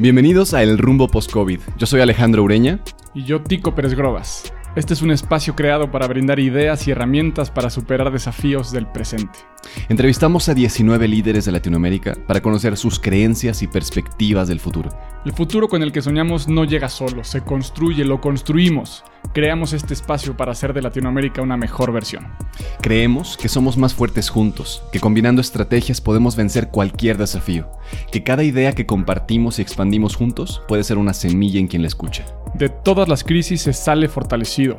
Bienvenidos a El Rumbo Post-COVID. Yo soy Alejandro Ureña. Y yo, Tico Pérez Grobas. Este es un espacio creado para brindar ideas y herramientas para superar desafíos del presente. Entrevistamos a 19 líderes de Latinoamérica para conocer sus creencias y perspectivas del futuro. El futuro con el que soñamos no llega solo, se construye, lo construimos. Creamos este espacio para hacer de Latinoamérica una mejor versión. Creemos que somos más fuertes juntos, que combinando estrategias podemos vencer cualquier desafío, que cada idea que compartimos y expandimos juntos puede ser una semilla en quien la escucha. De todas las crisis se sale fortalecido.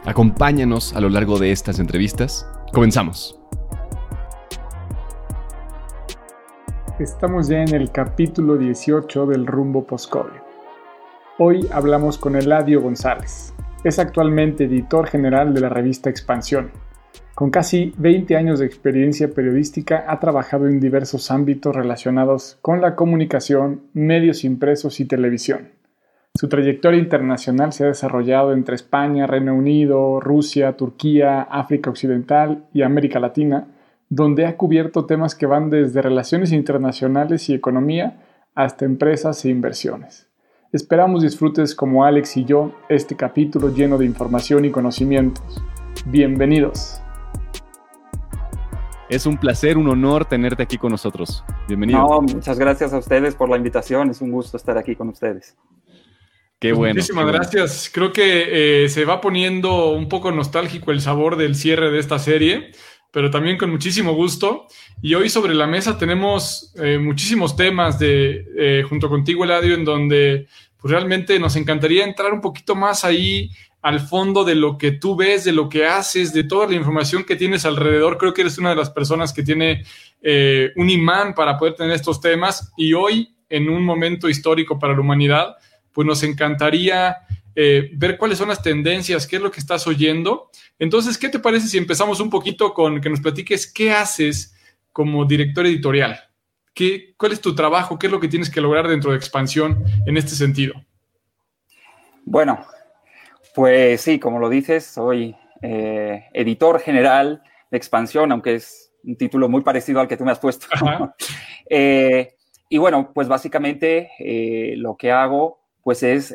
Acompáñanos a lo largo de estas entrevistas. Comenzamos. Estamos ya en el capítulo 18 del rumbo post-COVID. Hoy hablamos con Eladio González. Es actualmente editor general de la revista Expansión. Con casi 20 años de experiencia periodística ha trabajado en diversos ámbitos relacionados con la comunicación, medios impresos y televisión. Su trayectoria internacional se ha desarrollado entre España, Reino Unido, Rusia, Turquía, África Occidental y América Latina, donde ha cubierto temas que van desde relaciones internacionales y economía hasta empresas e inversiones. Esperamos disfrutes como Alex y yo este capítulo lleno de información y conocimientos. Bienvenidos. Es un placer, un honor tenerte aquí con nosotros. Bienvenido. No, muchas gracias a ustedes por la invitación. Es un gusto estar aquí con ustedes. Qué bueno. Muchísimas gracias. Creo que eh, se va poniendo un poco nostálgico el sabor del cierre de esta serie, pero también con muchísimo gusto. Y hoy sobre la mesa tenemos eh, muchísimos temas de, eh, junto contigo, Eladio, en donde pues, realmente nos encantaría entrar un poquito más ahí al fondo de lo que tú ves, de lo que haces, de toda la información que tienes alrededor. Creo que eres una de las personas que tiene eh, un imán para poder tener estos temas y hoy, en un momento histórico para la humanidad, pues nos encantaría eh, ver cuáles son las tendencias, qué es lo que estás oyendo. Entonces, ¿qué te parece si empezamos un poquito con que nos platiques qué haces como director editorial? ¿Qué, ¿Cuál es tu trabajo? ¿Qué es lo que tienes que lograr dentro de expansión en este sentido? Bueno, pues sí, como lo dices, soy eh, editor general de Expansión, aunque es un título muy parecido al que tú me has puesto. Eh, y bueno, pues básicamente lo que hago pues es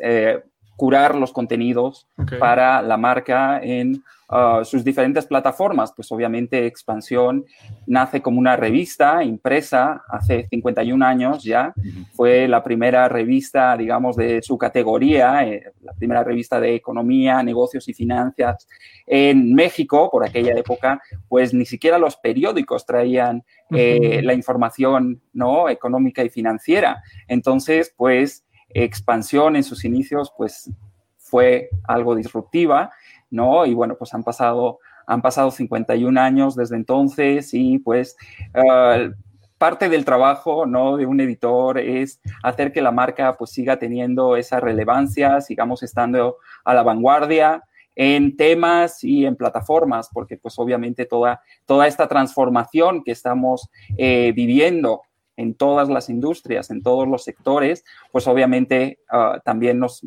curar los contenidos para la marca en uh, sus diferentes plataformas. Pues obviamente Expansión nace como una revista impresa hace 51 años ya. Fue la primera revista, digamos, de su categoría, eh, la primera revista de economía, negocios y finanzas en México. Por aquella época, pues ni siquiera los periódicos traían eh, la información ¿no? económica y financiera. Entonces, pues expansión en sus inicios, pues fue algo disruptiva, ¿no? Y bueno, pues han pasado, han pasado 51 años desde entonces y pues ah, parte del trabajo, ¿no? De un editor es hacer que la marca pues siga teniendo esa relevancia, sigamos estando a la vanguardia, en temas y en plataformas, porque pues obviamente toda, toda esta transformación que estamos eh, viviendo en todas las industrias, en todos los sectores, pues obviamente ah, también nos,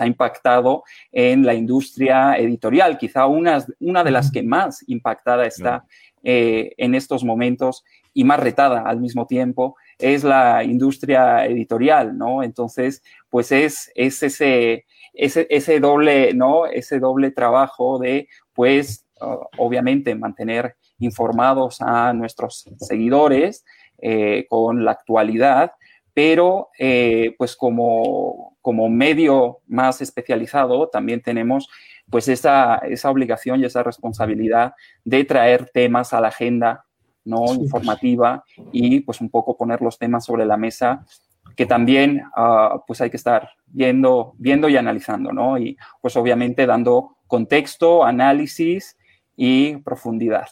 ha impactado en la industria editorial, quizá una, una de las que más impactada está eh, en estos momentos y más retada al mismo tiempo es la industria editorial, ¿no? Entonces, pues es, es ese, ese, ese, doble, ¿no? Ese doble trabajo de, pues, ah, obviamente mantener informados a nuestros seguidores, eh, con la actualidad, pero eh, pues como, como medio más especializado también tenemos pues esa, esa obligación y esa responsabilidad de traer temas a la agenda no informativa y pues un poco poner los temas sobre la mesa que también ah, pues hay que estar viendo, viendo y analizando, ¿no? Y pues obviamente dando contexto, análisis y profundidad.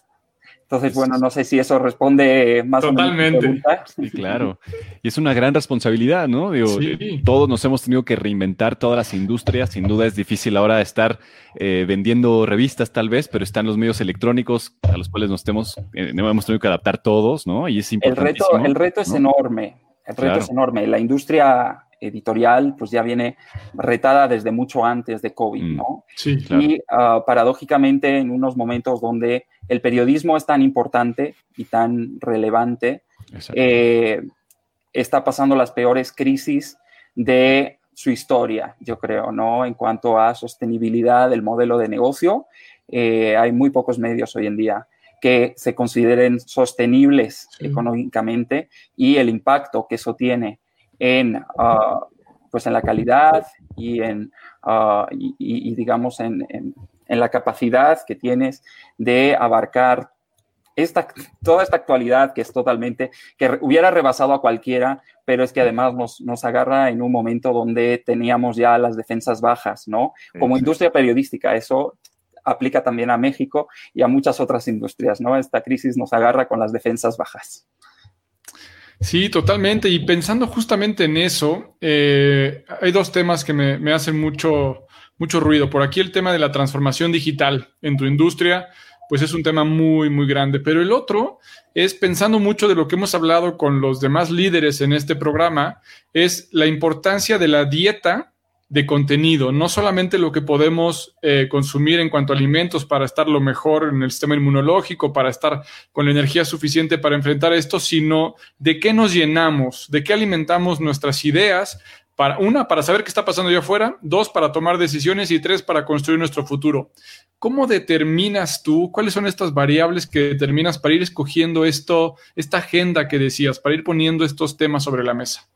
Entonces, bueno, no sé si eso responde más Totalmente. o menos. Sí, claro. Y es una gran responsabilidad, ¿no? Digo, eh, todos nos hemos tenido que reinventar todas las industrias. Sin duda es difícil ahora estar eh, vendiendo revistas, tal vez, pero están los medios electrónicos a los cuales nos hemos, eh, hemos tenido que adaptar todos, ¿no? Y es importante. El reto, el reto es enorme. El reto es enorme. La industria editorial pues ya viene retada desde mucho antes de COVID, mm. ¿no? Sí, claro. Y ah, paradójicamente en unos momentos donde el periodismo es tan importante y tan relevante, eh, está pasando las peores crisis de su historia, yo creo, ¿no? En cuanto a sostenibilidad del modelo de negocio, eh, hay muy pocos medios hoy en día que se consideren sostenibles económicamente y el impacto que eso tiene en, ah, pues en la calidad y, en, ah, y, digamos, en, en, la capacidad que tienes de abarcar esta, toda esta actualidad que es totalmente, que hubiera rebasado a cualquiera, pero es que además nos, nos agarra en un momento donde teníamos ya las defensas bajas, ¿no? Como industria periodística, eso aplica también a México y a muchas otras industrias, ¿no? Esta crisis nos agarra con las defensas bajas. Sí, totalmente. Y pensando justamente en eso, eh, hay dos temas que me, me, hacen mucho, mucho ruido. Por aquí el tema de la transformación digital en tu industria, pues es un tema muy, muy grande. Pero el otro es pensando mucho de lo que hemos hablado con los demás líderes en este programa, es la importancia de la dieta de contenido, no solamente lo que podemos eh, consumir en cuanto a alimentos para estar lo mejor en el sistema inmunológico, para estar con la energía suficiente para enfrentar esto, sino de qué nos llenamos, de qué alimentamos nuestras ideas, para, una, para saber qué está pasando allá afuera, dos, para tomar decisiones y tres, para construir nuestro futuro. ¿Cómo determinas tú, cuáles son estas variables que determinas para ir escogiendo esto, esta agenda que decías, para ir poniendo estos temas sobre la mesa?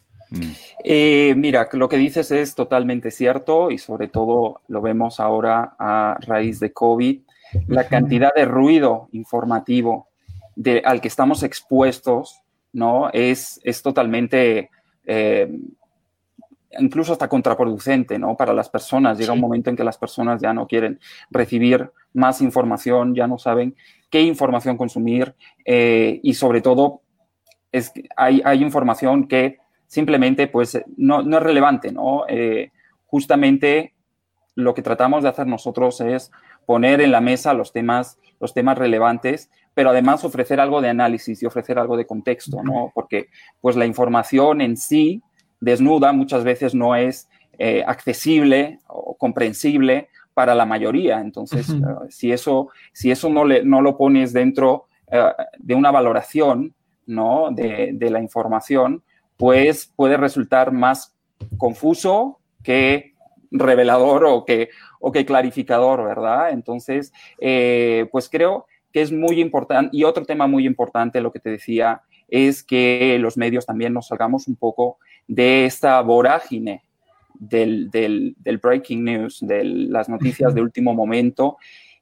Eh, mira, lo que dices es totalmente cierto y sobre todo lo vemos ahora a raíz de COVID. La cantidad de ruido informativo de, al que estamos expuestos, ¿no? Es, es totalmente, eh, incluso hasta contraproducente, ¿no? Para las personas. Llega un momento en que las personas ya no quieren recibir más información, ya no saben qué información consumir eh, y sobre todo es, hay, hay información que simplemente pues no, es relevante, ¿no? Eh, justamente lo que tratamos de hacer nosotros es poner en la mesa los temas, los temas relevantes, pero además ofrecer algo de análisis y ofrecer algo de contexto, ¿no? Porque pues la información en sí, desnuda, muchas veces no es eh, accesible o comprensible para la mayoría. Entonces, eh, si eso, si eso no, le, no lo pones dentro de una valoración, ¿no? De, de la información, pues puede resultar más confuso que revelador o que, o que clarificador, ¿verdad? Entonces, eh, pues creo que es muy importante. Y otro tema muy importante, lo que te decía, es que los medios también nos salgamos un poco de esta vorágine del, breaking news, de las noticias de último momento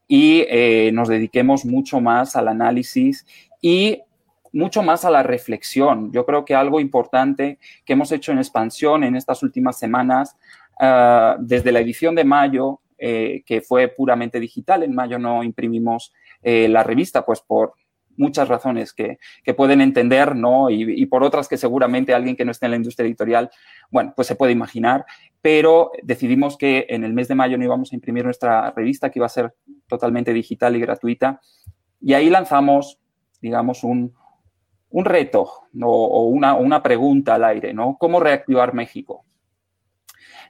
y eh, nos dediquemos mucho más al análisis y mucho más a la reflexión. Yo creo que algo importante que hemos hecho en expansión en estas últimas semanas, ah, desde la edición de mayo, eh, que fue puramente digital, en mayo no imprimimos eh, la revista, pues por muchas razones que, pueden entender, ¿no? Y, por otras que seguramente alguien que no esté en la industria editorial, bueno, pues se puede imaginar, pero decidimos que en el mes de mayo no íbamos a imprimir nuestra revista, que iba a ser totalmente digital y gratuita, y ahí lanzamos, digamos, un, un reto o, una, pregunta al aire, ¿no? ¿Cómo reactivar México?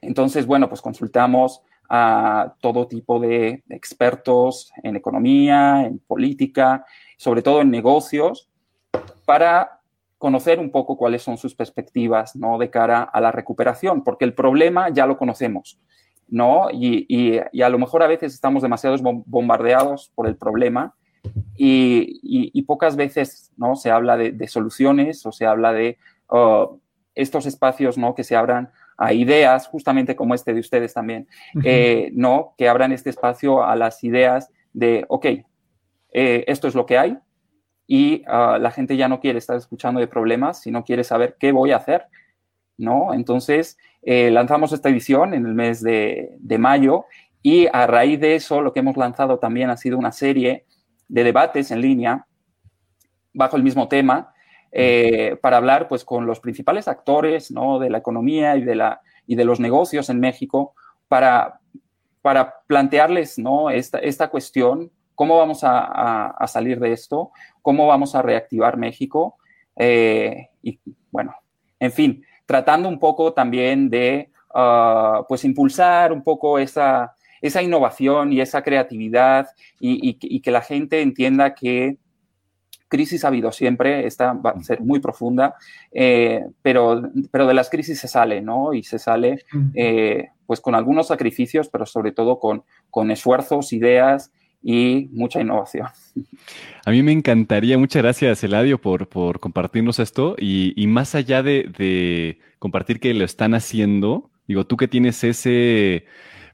Entonces, bueno, pues consultamos a todo tipo de expertos en economía, en política, sobre todo en negocios, para conocer un poco cuáles son sus perspectivas, ¿no? De cara a la recuperación, porque el problema ya lo conocemos, ¿no? Y, y a lo mejor a veces estamos demasiado bombardeados por el problema y, pocas veces ¿no? se habla de, soluciones o se habla de oh, estos espacios ¿no? que se abran a ideas, justamente como este de ustedes también, eh, ¿no? que abran este espacio a las ideas de, ok, eh, esto es lo que hay y ah, la gente ya no quiere estar escuchando de problemas, sino quiere saber qué voy a hacer, ¿no? Entonces, eh, lanzamos esta edición en el mes de, de mayo y a raíz de eso lo que hemos lanzado también ha sido una serie de debates en línea bajo el mismo tema eh, para hablar pues con los principales actores ¿no? de la economía y de, la, y de los negocios en México para, para plantearles ¿no? esta, esta cuestión, cómo vamos a, a, salir de esto, cómo vamos a reactivar México eh, y bueno, en fin, tratando un poco también de uh, pues impulsar un poco esa, esa innovación y esa creatividad y, y que la gente entienda que crisis ha habido siempre, esta va a ser muy profunda, eh, pero, pero de las crisis se sale, ¿no? Y se sale eh, pues con algunos sacrificios, pero sobre todo con, con esfuerzos, ideas y mucha innovación. A mí me encantaría, muchas gracias Eladio por, por compartirnos esto y, y más allá de, de, compartir que lo están haciendo, digo, tú que tienes ese,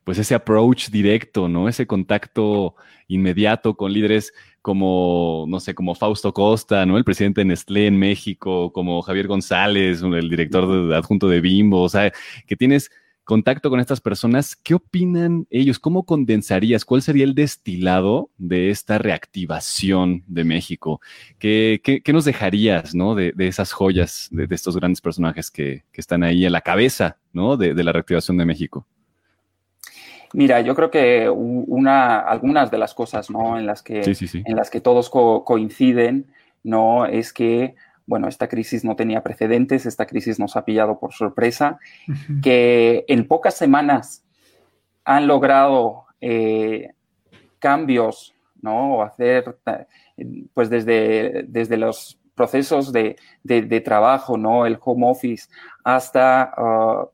pues ese approach directo, ¿no? Ese contacto inmediato con líderes como, no sé, como Fausto Costa, ¿no? El presidente de Nestlé en México, como Javier González, el director adjunto de Bimbo, o sea, que tienes contacto con estas personas, ¿qué opinan ellos? ¿Cómo condensarías? ¿Cuál sería el destilado de esta reactivación de México? ¿Qué, nos dejarías, ¿no? De, esas joyas, de, estos grandes personajes que, están ahí a la cabeza, ¿no? de la reactivación de México. Mira, yo creo que una, algunas de las cosas ¿no? en, las que, en las que todos coinciden ¿no? es que bueno, esta crisis no tenía precedentes, esta crisis nos ha pillado por sorpresa, que en pocas semanas han logrado eh, cambios, ¿no? O hacer, pues desde, desde los procesos de, de, trabajo, ¿no? El home office, hasta uh,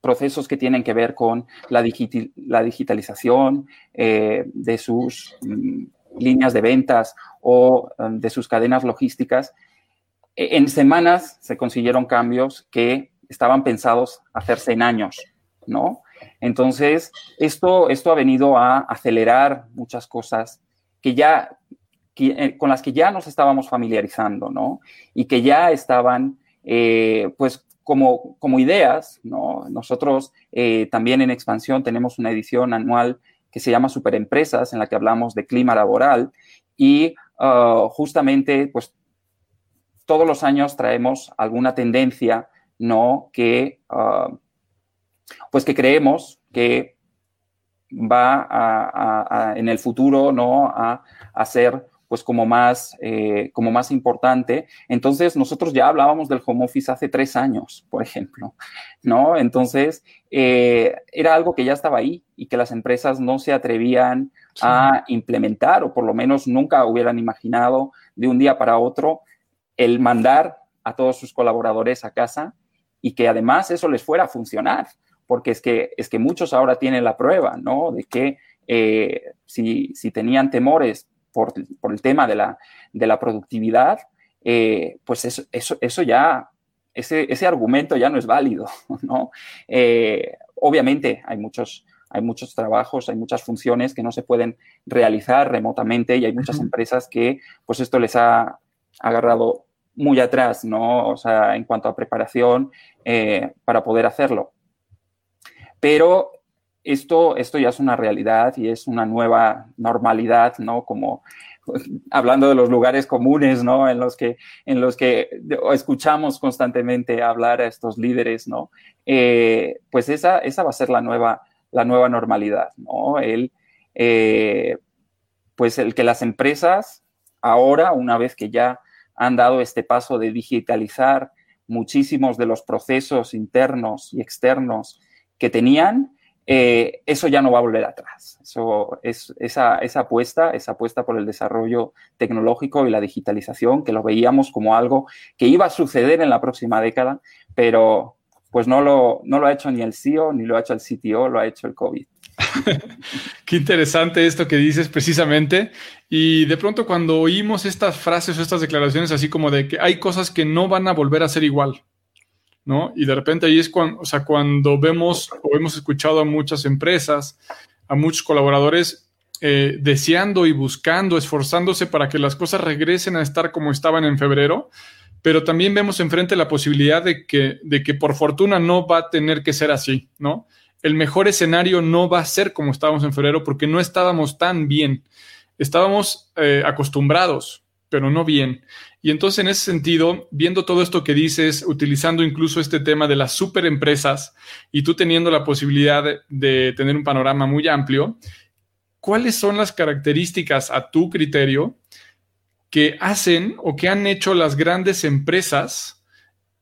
procesos que tienen que ver con la, digitalización eh, de sus mm, líneas de ventas o um, de sus cadenas logísticas, e, en semanas se consiguieron cambios que estaban pensados hacerse en años, ¿no? Entonces, esto, esto ha venido a acelerar muchas cosas que ya, eh, con las que ya nos estábamos familiarizando, ¿no? Y que ya estaban, eh, pues, como, como ideas, ¿no? Nosotros eh, también en Expansión tenemos una edición anual que se llama Superempresas, en la que hablamos de clima laboral y uh, justamente, pues, todos los años traemos alguna tendencia, ¿no? Que, uh, pues, que creemos que va a, en el futuro, ¿no? A, a ser pues como más, eh, como más importante. Entonces, nosotros ya hablábamos del home office hace tres años, por ejemplo, ¿no? Entonces, eh, era algo que ya estaba ahí y que las empresas no se atrevían a implementar o por lo menos nunca hubieran imaginado de un día para otro el mandar a todos sus colaboradores a casa y que además eso les fuera a funcionar, porque es que, es que muchos ahora tienen la prueba, ¿no? De que eh, si, si tenían temores por, el tema de la, de la productividad, eh, pues eso, eso, ya, ese, ese, argumento ya no es válido, ¿no? Eh, obviamente hay muchos, hay muchos trabajos, hay muchas funciones que no se pueden realizar remotamente y hay muchas empresas que pues esto les ha agarrado muy atrás, ¿no? O sea, en cuanto a preparación eh, para poder hacerlo. Pero esto, esto ya es una realidad y es una nueva normalidad, ¿no? Como hablando de los lugares comunes, ¿no? En los que, en los que escuchamos constantemente hablar a estos líderes, ¿no? Eh, pues esa, esa va a ser la nueva, la nueva normalidad, ¿no? El, eh, pues el que las empresas ahora, una vez que ya han dado este paso de digitalizar muchísimos de los procesos internos y externos que tenían, eh, eso ya no va a volver atrás. Esa, apuesta, esa apuesta por el desarrollo tecnológico y la digitalización, que lo veíamos como algo que iba a suceder en la próxima década, pero pues no lo, no lo ha hecho ni el CEO, ni lo ha hecho el CTO, lo ha hecho el COVID. Qué interesante esto que dices precisamente. Y de pronto cuando oímos estas frases o estas declaraciones así como de que hay cosas que no van a volver a ser igual, ¿no? Y de repente ahí es cuando, o sea, cuando vemos o hemos escuchado a muchas empresas, a muchos colaboradores eh, deseando y buscando, esforzándose para que las cosas regresen a estar como estaban en febrero, pero también vemos enfrente la posibilidad de que, de que por fortuna no va a tener que ser así, ¿no? El mejor escenario no va a ser como estábamos en febrero porque no estábamos tan bien. Estábamos eh, acostumbrados pero no bien. Y entonces, en ese sentido, viendo todo esto que dices, utilizando incluso este tema de las superempresas y tú teniendo la posibilidad de, tener un panorama muy amplio, ¿cuáles son las características a tu criterio que hacen o que han hecho las grandes empresas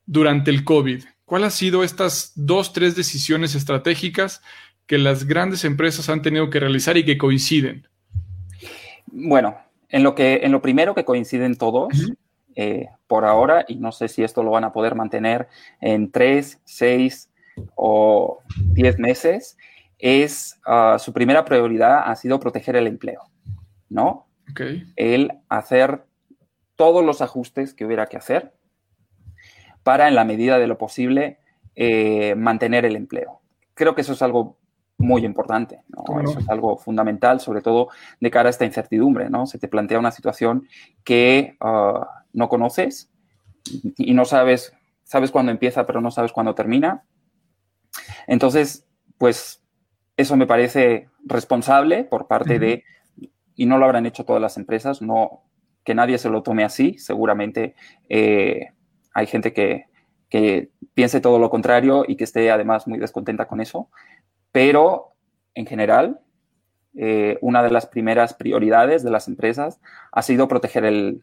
durante el COVID? ¿Cuáles han sido estas dos, tres decisiones estratégicas que las grandes empresas han tenido que realizar y que coinciden? Bueno, en lo, que, en lo primero que coinciden todos, eh, por ahora, y no sé si esto lo van a poder mantener en tres, seis o diez meses, es uh, su primera prioridad ha sido proteger el empleo, ¿no? El hacer todos los ajustes que hubiera que hacer para, en la medida de lo posible, eh, mantener el empleo. Creo que eso es algo muy importante. Eso es algo fundamental, sobre todo de cara a esta incertidumbre. ¿no? Se te plantea una situación que ah, no conoces y no sabes, sabes cuándo empieza, pero no sabes cuándo termina. Entonces, pues eso me parece responsable por parte de, y no lo habrán hecho todas las empresas, no que nadie se lo tome así. Seguramente eh, hay gente que, que piense todo lo contrario y que esté además muy descontenta con eso pero en general, eh, una de las primeras prioridades de las empresas ha sido proteger el,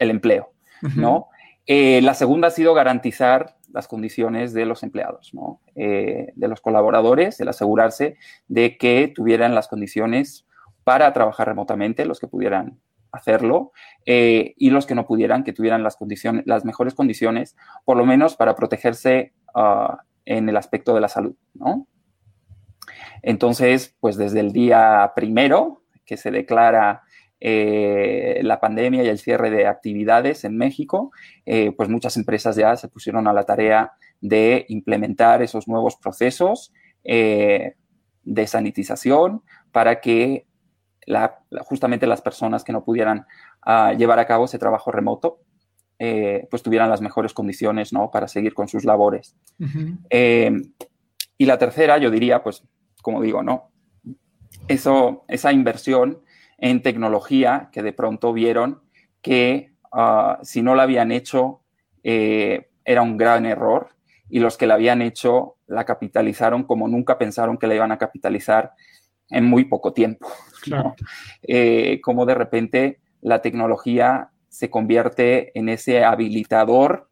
empleo, ¿no? Eh, la segunda ha sido garantizar las condiciones de los empleados, ¿no? Eh, de los colaboradores, el asegurarse de que tuvieran las condiciones para trabajar remotamente, los que pudieran hacerlo, y los que no pudieran, que tuvieran las condiciones, las mejores condiciones, por lo menos para protegerse ah, en el aspecto de la salud, ¿no? Entonces, pues desde el día primero que se declara eh, la pandemia y el cierre de actividades en México, eh, pues muchas empresas ya se pusieron a la tarea de implementar esos nuevos procesos eh, de sanitización para que justamente las personas que no pudieran ah, llevar a cabo ese trabajo remoto, pues tuvieran las mejores condiciones ¿no? para seguir con sus labores. y la tercera, yo diría, pues como digo, ¿no? Eso, esa inversión en tecnología que de pronto vieron que ah, si no la habían hecho eh, era un gran error y los que la habían hecho la capitalizaron como nunca pensaron que la iban a capitalizar en muy poco tiempo. Eh, como de repente la tecnología se convierte en ese habilitador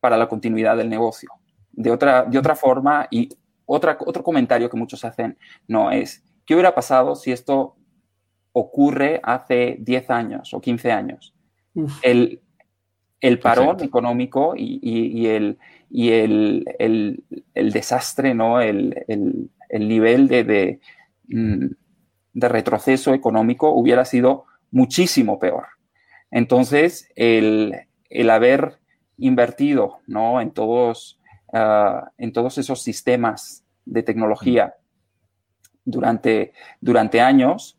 para la continuidad del negocio. De otra, de otra forma, y otro comentario que muchos hacen no es, ¿qué hubiera pasado si esto ocurre hace 10 años o 15 años? El, parón económico y, el, y el, desastre, ¿no? el, nivel de, mm, de, retroceso económico hubiera sido muchísimo peor. Entonces, el, haber invertido ¿no? en todos Ah, en todos esos sistemas de tecnología durante, durante años,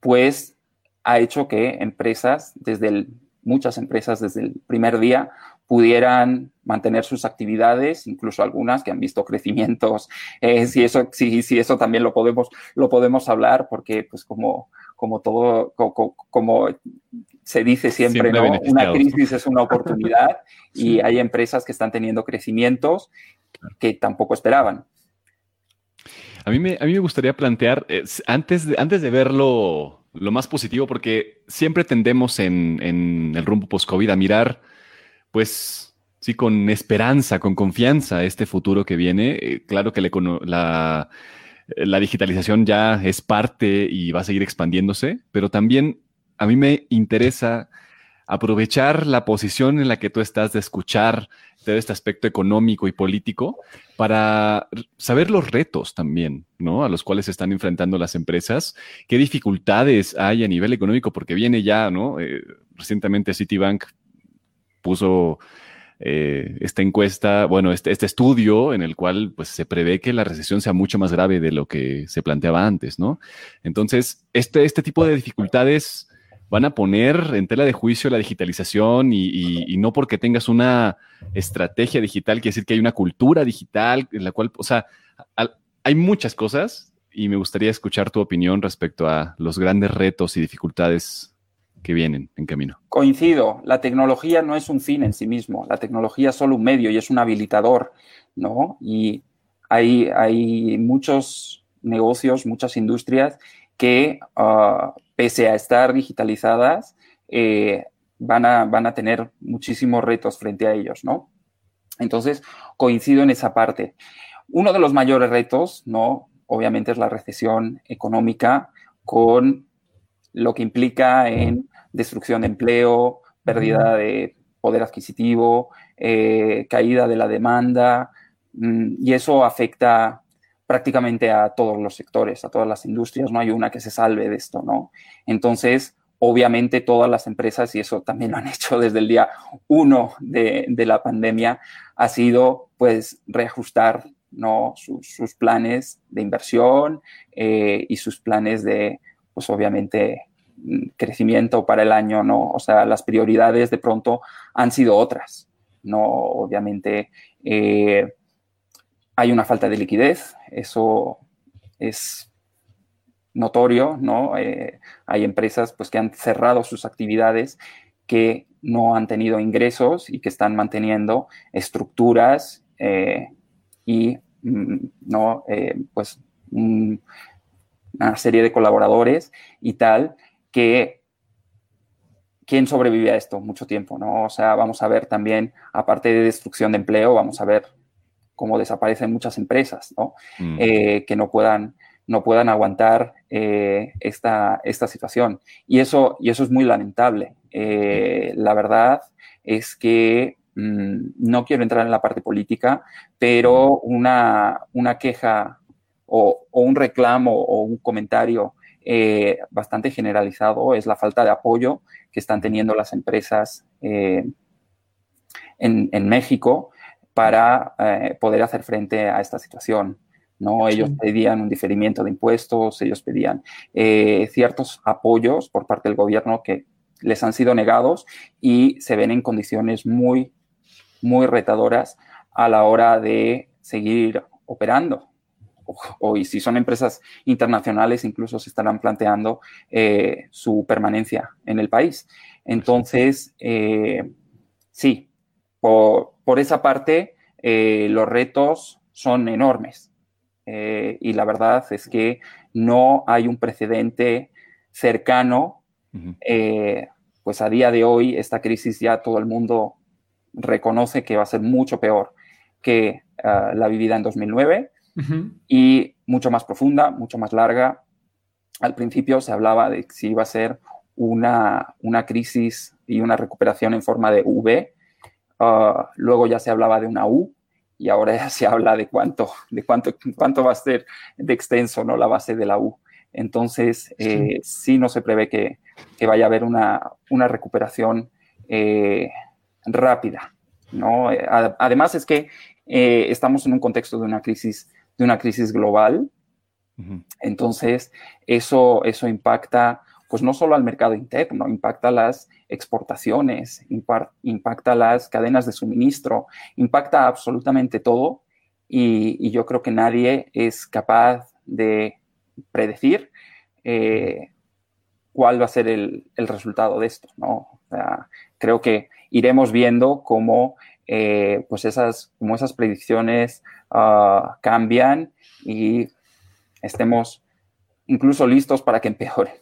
pues ha hecho que empresas, desde muchas empresas desde el primer día, pudieran mantener sus actividades, incluso algunas que han visto crecimientos. Eh, si, eso, si, si eso también lo podemos, lo podemos hablar, porque pues como, como todo, como, se dice siempre, una crisis es una oportunidad y hay empresas que están teniendo crecimientos que tampoco esperaban. A mí me, a mí me gustaría plantear, eh, antes, de, antes de verlo lo más positivo, porque siempre tendemos en, en el rumbo post-COVID a mirar, pues, sí, con esperanza, con confianza este futuro que viene. Eh, claro que la, la digitalización ya es parte y va a seguir expandiéndose, pero también a mí me interesa aprovechar la posición en la que tú estás de escuchar todo este aspecto económico y político para saber los retos también, ¿no? A los cuales se están enfrentando las empresas, qué dificultades hay a nivel económico, porque viene ya, ¿no? Eh, recientemente Citibank puso eh, esta encuesta, bueno, este, este, estudio en el cual pues, se prevé que la recesión sea mucho más grave de lo que se planteaba antes, ¿no? Entonces, este, este tipo de dificultades van a poner en tela de juicio la digitalización y, no porque tengas una estrategia digital, quiere decir que hay una cultura digital en la cual, o sea, hay muchas cosas y me gustaría escuchar tu opinión respecto a los grandes retos y dificultades que vienen en camino. Coincido, la tecnología no es un fin en sí mismo, la tecnología es solo un medio y es un habilitador, ¿no? Y hay, hay muchos negocios, muchas industrias que, ah, pese a estar digitalizadas, eh, van, a, van a tener muchísimos retos frente a ellos, ¿no? Entonces, coincido en esa parte. Uno de los mayores retos, ¿no? Obviamente es la recesión económica con lo que implica en destrucción de empleo, pérdida de poder adquisitivo, eh, caída de la demanda, mm, y eso afecta prácticamente a todos los sectores, a todas las industrias, no hay una que se salve de esto, ¿no? Entonces, obviamente todas las empresas, y eso también lo han hecho desde el día uno de, la pandemia, ha sido pues reajustar ¿no? sus, planes de inversión eh, y sus planes de, pues obviamente, crecimiento para el año, ¿no? O sea, las prioridades de pronto han sido otras, ¿no? Obviamente eh, hay una falta de liquidez, eso es notorio, ¿no? Eh, hay empresas pues que han cerrado sus actividades que no han tenido ingresos y que están manteniendo estructuras eh, y, mm, ¿no? pues una serie de colaboradores y tal que quién sobrevive a esto mucho tiempo, ¿no? O sea, vamos a ver también, aparte de destrucción de empleo, vamos a ver cómo desaparecen muchas empresas, ¿no? Mm. Eh, que no puedan, no puedan aguantar eh, esta, esta situación. Y eso, y eso es muy lamentable. Eh, la verdad es que mm, no quiero entrar en la parte política, pero una, una queja o, o un reclamo o un comentario bastante generalizado es la falta de apoyo que están teniendo las empresas en, México para eh, poder hacer frente a esta situación. ¿no? Ellos pedían un diferimiento de impuestos, ellos pedían ciertos apoyos por parte del gobierno que les han sido negados y se ven en condiciones muy, muy retadoras a la hora de seguir operando o, y si son empresas internacionales, incluso se estarán planteando eh, su permanencia en el país. Entonces, eh, sí, por, esa parte, eh, los retos son enormes. y la verdad es que no hay un precedente cercano. pues a día de hoy, esta crisis ya todo el mundo reconoce que va a ser mucho peor que ah, la vivida en 2009 y mucho más profunda, mucho más larga. Al principio se hablaba de si iba a ser una, una crisis y una recuperación en forma de V. Ah, luego ya se hablaba de una U y ahora ya se habla de cuánto, de cuánto, cuánto va a ser de extenso ¿no? la base de la U. Entonces, eh, sí. no se prevé que, que vaya a haber una, una recuperación eh, rápida. ¿no? Además es que eh, estamos en un contexto de una crisis de una crisis global. Entonces, eso, eso impacta, pues no solo al mercado interno, impacta las exportaciones, impacta las cadenas de suministro, impacta absolutamente todo. Y, yo creo que nadie es capaz de predecir eh, cuál va a ser el, resultado de esto, ¿no? creo que iremos viendo cómo eh, pues esas, como esas predicciones Ah, cambian y estemos incluso listos para que empeoren.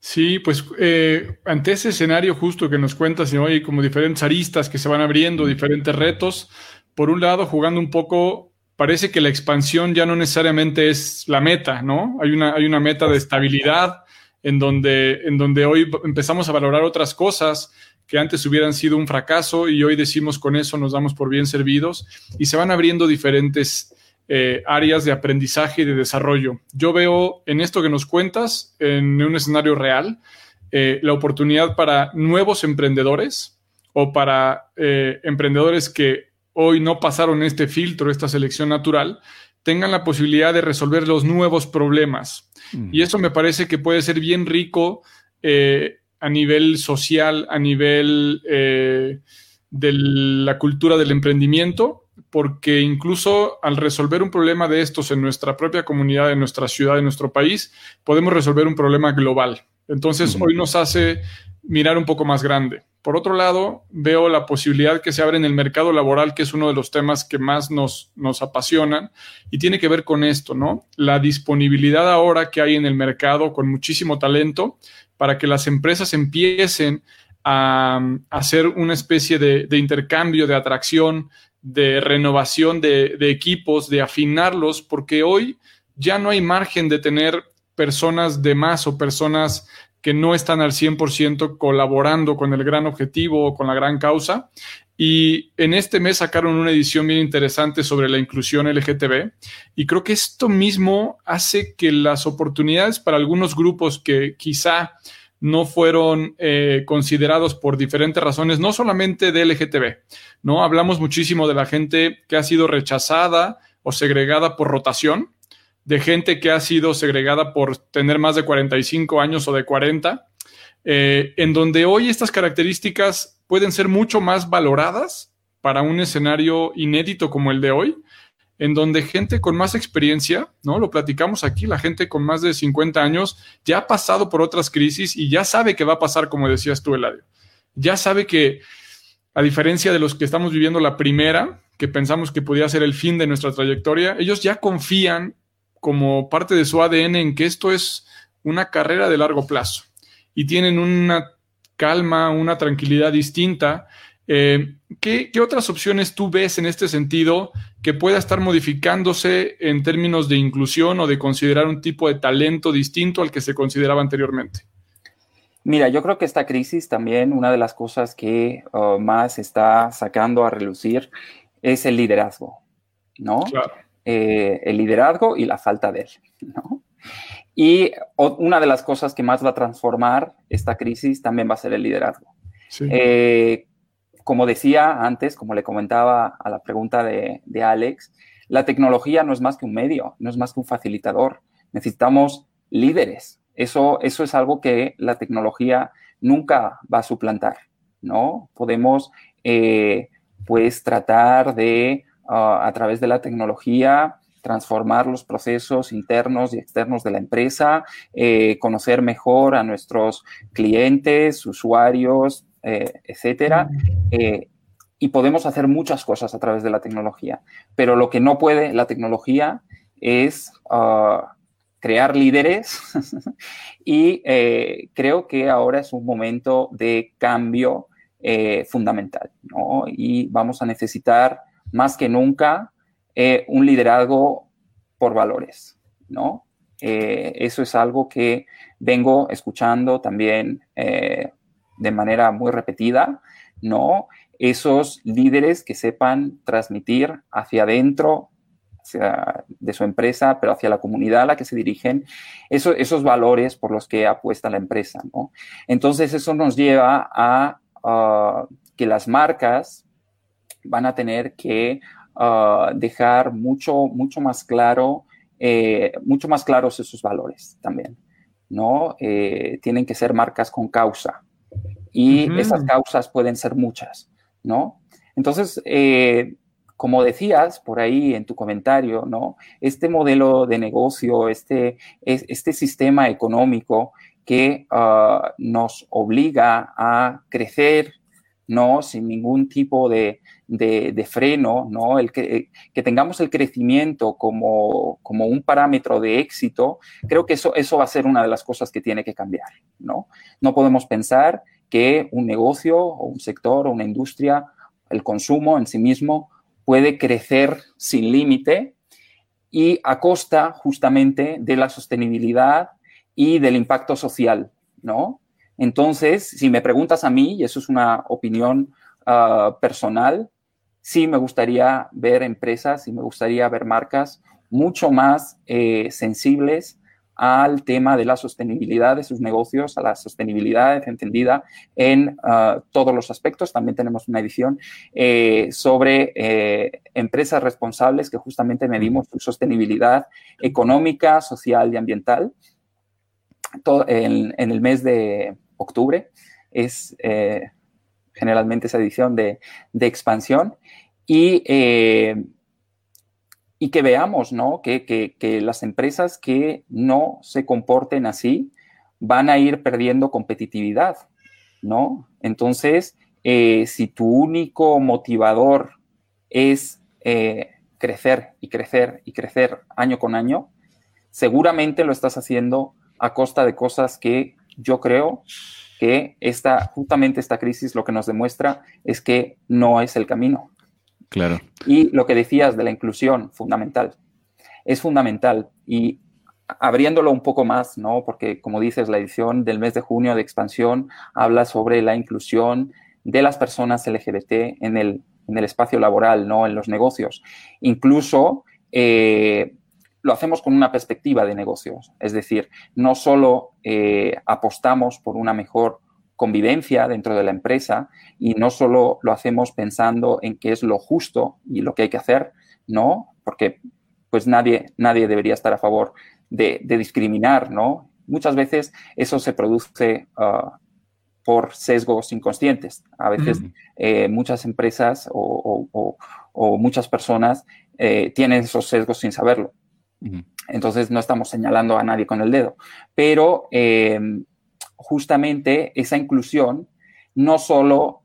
Sí, pues eh, ante ese escenario justo que nos cuentas, hay como diferentes aristas que se van abriendo, diferentes retos. Por un lado, jugando un poco, parece que la expansión ya no necesariamente es la meta, ¿no? Hay una, hay una meta de estabilidad en donde, en donde hoy empezamos a valorar otras cosas que antes hubieran sido un fracaso y hoy decimos con eso nos damos por bien servidos y se van abriendo diferentes eh, áreas de aprendizaje y de desarrollo. Yo veo en esto que nos cuentas, en un escenario real, eh, la oportunidad para nuevos emprendedores o para eh, emprendedores que hoy no pasaron este filtro, esta selección natural, tengan la posibilidad de resolver los nuevos problemas. Mm. Y eso me parece que puede ser bien rico a nivel social, a nivel eh, de la cultura del emprendimiento, porque incluso al resolver un problema de estos en nuestra propia comunidad, en nuestra ciudad, en nuestro país, podemos resolver un problema global. Entonces, hoy nos hace mirar un poco más grande. Por otro lado, veo la posibilidad que se abre en el mercado laboral, que es uno de los temas que más nos, nos apasionan y tiene que ver con esto, ¿no? La disponibilidad ahora que hay en el mercado con muchísimo talento para que las empresas empiecen a, hacer una especie de, intercambio, de atracción, de renovación de, equipos, de afinarlos, porque hoy ya no hay margen de tener personas de más o personas que no están al 100% colaborando con el gran objetivo o con la gran causa. Y en este mes sacaron una edición bien interesante sobre la inclusión LGTB. Y creo que esto mismo hace que las oportunidades para algunos grupos que quizá no fueron eh, considerados por diferentes razones, no solamente de LGTB, ¿no? Hablamos muchísimo de la gente que ha sido rechazada o segregada por rotación, de gente que ha sido segregada por tener más de 45 años o de 40, eh, en donde hoy estas características pueden ser mucho más valoradas para un escenario inédito como el de hoy, en donde gente con más experiencia, ¿no? Lo platicamos aquí, la gente con más de 50 años ya ha pasado por otras crisis y ya sabe que va a pasar, como decías tú, Eladio. Ya sabe que, a diferencia de los que estamos viviendo la primera, que pensamos que podía ser el fin de nuestra trayectoria, ellos ya confían como parte de su ADN en que esto es una carrera de largo plazo y tienen una calma, una tranquilidad distinta. Eh, ¿qué, otras opciones tú ves en este sentido que pueda estar modificándose en términos de inclusión o de considerar un tipo de talento distinto al que se consideraba anteriormente? Mira, yo creo que esta crisis también, una de las cosas que uh, más está sacando a relucir es el liderazgo, ¿no? Claro. Eh, el liderazgo y la falta de él. Y una de las cosas que más va a transformar esta crisis también va a ser el liderazgo. Eh, como decía antes, como le comentaba a la pregunta de, Alex, la tecnología no es más que un medio, no es más que un facilitador. Necesitamos líderes. Eso, eso es algo que la tecnología nunca va a suplantar, ¿no? Podemos, eh, pues, tratar de Ah, a través de la tecnología, transformar los procesos internos y externos de la empresa, eh, conocer mejor a nuestros clientes, usuarios, eh, etcétera. Eh, y podemos hacer muchas cosas a través de la tecnología. Pero lo que no puede la tecnología es ah, crear líderes y creo que ahora es un momento de cambio fundamental, ¿no? Y vamos a necesitar más que nunca eh, un liderazgo por valores, ¿no? Eh, eso es algo que vengo escuchando también eh, de manera muy repetida, ¿no? Esos líderes que sepan transmitir hacia adentro de su empresa, pero hacia la comunidad a la que se dirigen, esos valores por los que apuesta la empresa, ¿no? Entonces, eso nos lleva a que las marcas van a tener que ah, dejar mucho, mucho más claro, eh, mucho más claros esos valores también, ¿no? Eh, tienen que ser marcas con causa y esas causas pueden ser muchas, ¿no? Entonces, eh, como decías por ahí en tu comentario, ¿no? Este modelo de negocio, este, este sistema económico que ah, nos obliga a crecer, ¿no? Sin ningún tipo de, de, freno, ¿no? El que, que, tengamos el crecimiento como, como, un parámetro de éxito, creo que eso, eso va a ser una de las cosas que tiene que cambiar, ¿no? No podemos pensar que un negocio o un sector o una industria, el consumo en sí mismo, puede crecer sin límite y a costa justamente de la sostenibilidad y del impacto social, ¿no? Entonces, si me preguntas a mí, y eso es una opinión ah, personal, sí me gustaría ver empresas y me gustaría ver marcas mucho más eh, sensibles al tema de la sostenibilidad de sus negocios, a la sostenibilidad entendida en ah, todos los aspectos. También tenemos una edición eh, sobre eh, empresas responsables que justamente medimos su sostenibilidad económica, social y ambiental. en, el mes de octubre es generalmente esa edición de, expansión, y, eh, y que veamos ¿no? que, las empresas que no se comporten así van a ir perdiendo competitividad, ¿no? Entonces, eh, si tu único motivador es eh, crecer y crecer y crecer año con año, seguramente lo estás haciendo a costa de cosas que yo creo que esta, justamente esta crisis lo que nos demuestra es que no es el camino. Claro. Y lo que decías de la inclusión, fundamental. Es fundamental. Y abriéndolo un poco más, ¿no? Porque como dices, la edición del mes de junio de expansión habla sobre la inclusión de las personas LGBT en el, en el espacio laboral, ¿no? En los negocios. Incluso eh, lo hacemos con una perspectiva de negocios. Es decir, no solo eh, apostamos por una mejor convivencia dentro de la empresa y no solo lo hacemos pensando en qué es lo justo y lo que hay que hacer, ¿no? Porque pues nadie, nadie debería estar a favor de, discriminar, ¿no? Muchas veces eso se produce ah, por sesgos inconscientes. A veces eh, muchas empresas o, muchas personas eh, tienen esos sesgos sin saberlo. Entonces no estamos señalando a nadie con el dedo, pero em, justamente esa inclusión no solo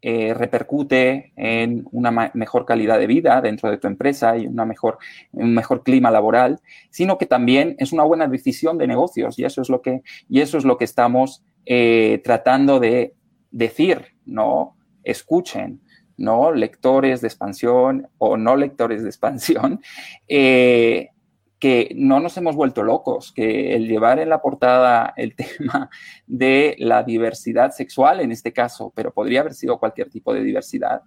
eh, repercute en una mejor calidad de vida dentro de tu empresa y una mejor, un mejor clima laboral, sino que también es una buena decisión de negocios y eso es lo que, y eso es lo que estamos eh, tratando de decir, ¿no? Escuchen, ¿no? Lectores de expansión o no lectores de expansión, eh, que no nos hemos vuelto locos, que el llevar en la portada el tema de la diversidad sexual en este caso, pero podría haber sido cualquier tipo de diversidad,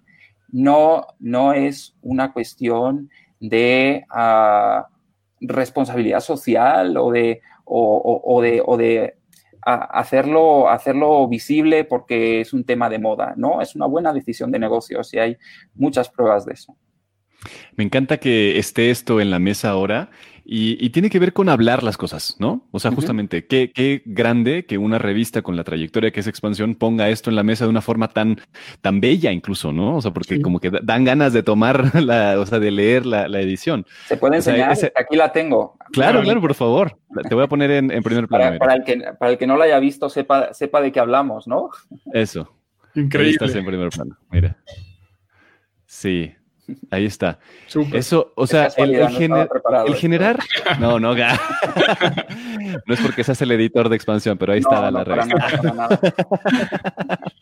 no, no es una cuestión de ah, responsabilidad social o de, o, de, o de hacerlo, hacerlo visible porque es un tema de moda, ¿no? Es una buena decisión de negocios y hay muchas pruebas de eso. Me encanta que esté esto en la mesa ahora y, tiene que ver con hablar las cosas, ¿no? O sea, justamente, qué, grande que una revista con la trayectoria que es expansión ponga esto en la mesa de una forma tan, tan bella incluso, ¿no? O sea, porque como que dan ganas de tomar la, o sea, de leer la, edición. Se puede enseñar, aquí la tengo. Claro, claro, por favor. Te voy a poner en, primer plano. Para, el que, para el que no la haya visto, sepa, sepa de qué hablamos, ¿no? Eso. Increíble. estás en primer plano, mira. Sí, Ahí está. Eso, o sea, el, generar. No, no, no es porque seas el editor de expansión, pero ahí está la revista.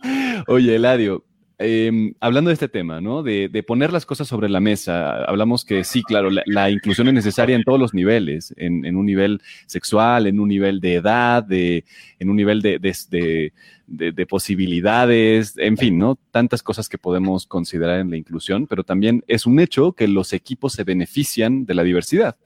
Oye, Eladio, em, hablando de este tema, ¿no? De, poner las cosas sobre la mesa, hablamos que sí, claro, la, inclusión es necesaria en todos los niveles, en, un nivel sexual, en un nivel de edad, de, en un nivel de, de, posibilidades, en fin, ¿no? Tantas cosas que podemos considerar en la inclusión, pero también es un hecho que los equipos se benefician de la diversidad.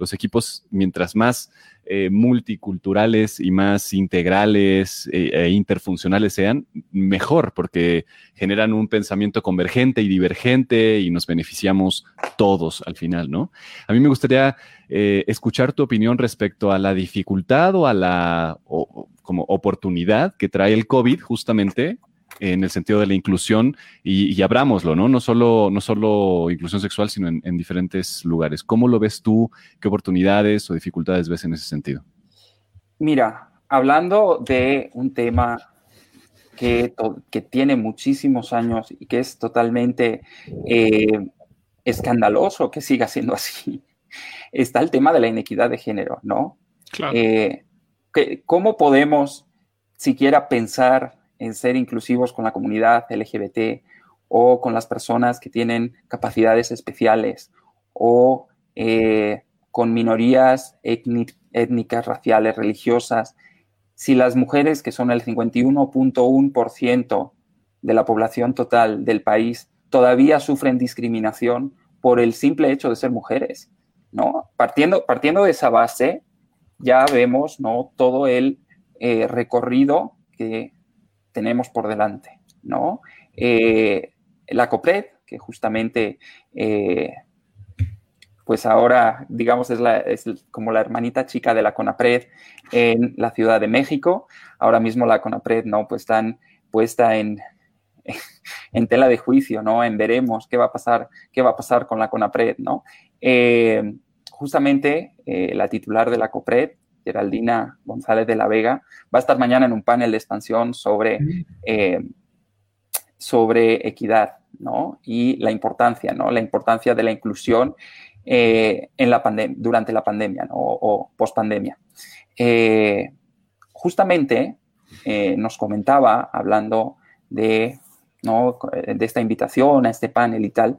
Los equipos, mientras más eh, multiculturales y más integrales eh, e interfuncionales sean, mejor, porque generan un pensamiento convergente y divergente y nos beneficiamos todos al final, ¿no? A mí me gustaría eh, escuchar tu opinión respecto a la dificultad o a la como oportunidad que trae el COVID justamente en el sentido de la inclusión y, abrámoslo, ¿no? No solo, no solo inclusión sexual, sino en, diferentes lugares. ¿Cómo lo ves tú? ¿Qué oportunidades o dificultades ves en ese sentido? Mira, hablando de un tema que, que tiene muchísimos años y que es totalmente eh, escandaloso que siga siendo así, está el tema de la inequidad de género, ¿no? Claro. Eh, ¿Cómo podemos siquiera pensar en ser inclusivos con la comunidad LGBT o con las personas que tienen capacidades especiales o eh, con minorías étnicas, raciales, religiosas, si las mujeres, que son el 51.1% de la población total del país, todavía sufren discriminación por el simple hecho de ser mujeres, ¿no? Partiendo, partiendo de esa base, ya vemos ¿no? todo el eh, recorrido que tenemos por delante. ¿no? Eh, la COPRED, que justamente, eh, pues ahora, digamos, es, como la hermanita chica de la CONAPRED en la Ciudad de México. Ahora mismo la CONAPRED, ¿no? Pues están en, tela de juicio, ¿no? En veremos qué va a pasar, qué va a pasar con la CONAPRED, ¿no? justamente eh, la titular de la COPRED, Geraldina González de la Vega, va a estar mañana en un panel de expansión sobre, eh, sobre equidad, ¿no? Y la importancia, ¿no? La importancia de la inclusión eh, en la durante la pandemia, ¿no? O, post pandemia. justamente nos comentaba, hablando de, de esta invitación a este panel y tal,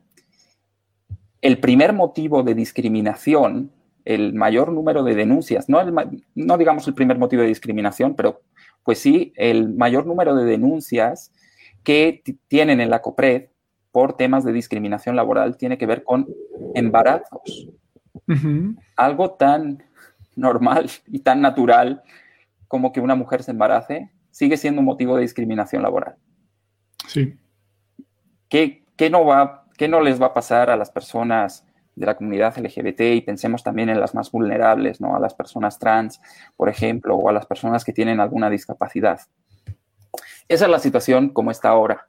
el primer motivo de discriminación, el mayor número de denuncias, no, no digamos el primer motivo de discriminación, pero pues sí, el mayor número de denuncias que tienen en la COPRED por temas de discriminación laboral tiene que ver con embarazos. Algo tan normal y tan natural como que una mujer se embarace sigue siendo un motivo de discriminación laboral. Sí. ¿Qué, qué no va ¿Qué no les va a pasar a las personas de la comunidad LGBT y pensemos también en las más vulnerables, ¿no? A las personas trans, por ejemplo, o a las personas que tienen alguna discapacidad. Esa es la situación como está ahora.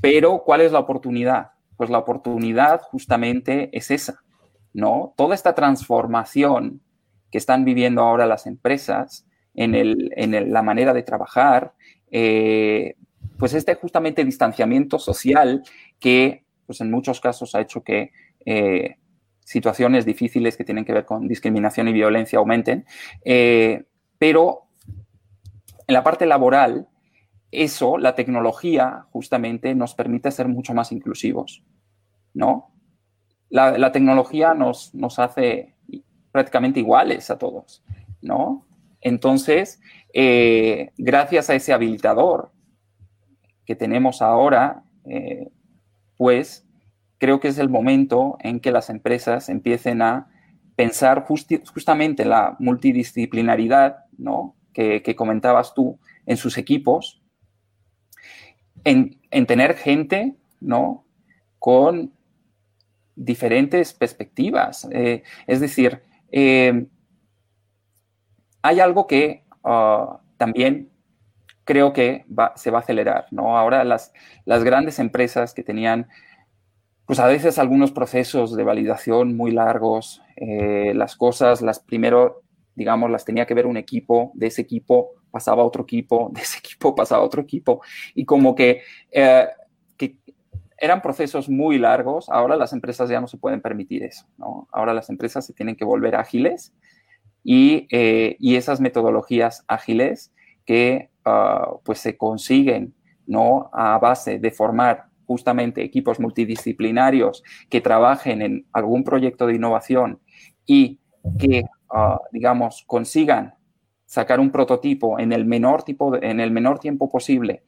Pero, ¿cuál es la oportunidad? Pues la oportunidad justamente es esa, ¿no? Toda esta transformación que están viviendo ahora las empresas en, la manera de trabajar, eh, pues este justamente distanciamiento social que pues en muchos casos ha hecho que eh, situaciones difíciles que tienen que ver con discriminación y violencia aumenten. Eh, pero en la parte laboral, eso, la tecnología, justamente nos permite ser mucho más inclusivos, ¿no? La, tecnología nos, nos, hace prácticamente iguales a todos, ¿no? Entonces, eh, gracias a ese habilitador que tenemos ahora, pues creo que es el momento en que las empresas empiecen a pensar justamente la multidisciplinaridad ¿no? que, comentabas tú en sus equipos, en, tener gente ¿no? con diferentes perspectivas. Eh, es decir, eh, hay algo que ah, también creo que se va a acelerar, ¿no? Ahora las, las grandes empresas que tenían, pues a veces algunos procesos de validación muy largos, eh, las cosas, las primero, digamos, las tenía que ver un equipo, de ese equipo pasaba a otro equipo, de ese equipo pasaba a otro equipo, y como que, eh, que eran procesos muy largos, ahora las empresas ya no se pueden permitir eso, ¿no? Ahora las empresas se tienen que volver ágiles y, eh, y esas metodologías ágiles que Ah, pues se consiguen ¿no? a base de formar justamente equipos multidisciplinarios que trabajen en algún proyecto de innovación y que, ah, digamos, consigan sacar un prototipo en el, menor en el menor tiempo posible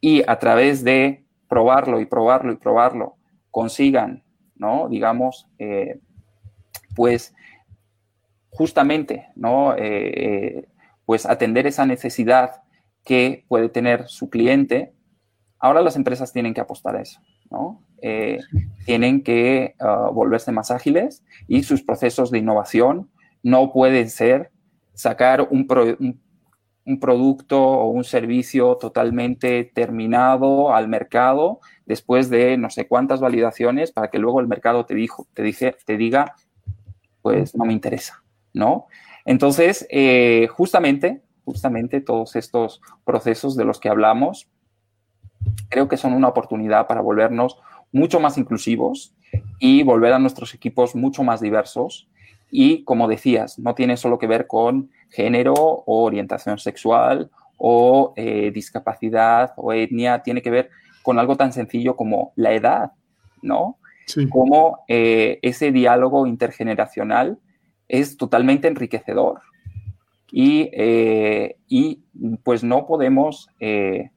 y a través de probarlo y probarlo y probarlo consigan, ¿no? Digamos, eh, pues justamente, ¿no? Eh, eh, pues atender esa necesidad que puede tener su cliente, ahora las empresas tienen que apostar a eso, ¿no? Eh, tienen que ah, volverse más ágiles y sus procesos de innovación no pueden ser sacar un, un, producto o un servicio totalmente terminado al mercado después de no sé cuántas validaciones para que luego el mercado te, dijo, te, dice, te diga, pues no me interesa, ¿no? Entonces, eh, justamente justamente todos estos procesos de los que hablamos, creo que son una oportunidad para volvernos mucho más inclusivos y volver a nuestros equipos mucho más diversos. Y como decías, no tiene solo que ver con género o orientación sexual o eh, discapacidad o etnia, tiene que ver con algo tan sencillo como la edad, ¿no? Como eh, ese diálogo intergeneracional es totalmente enriquecedor. Eh, y, pues no podemos eh,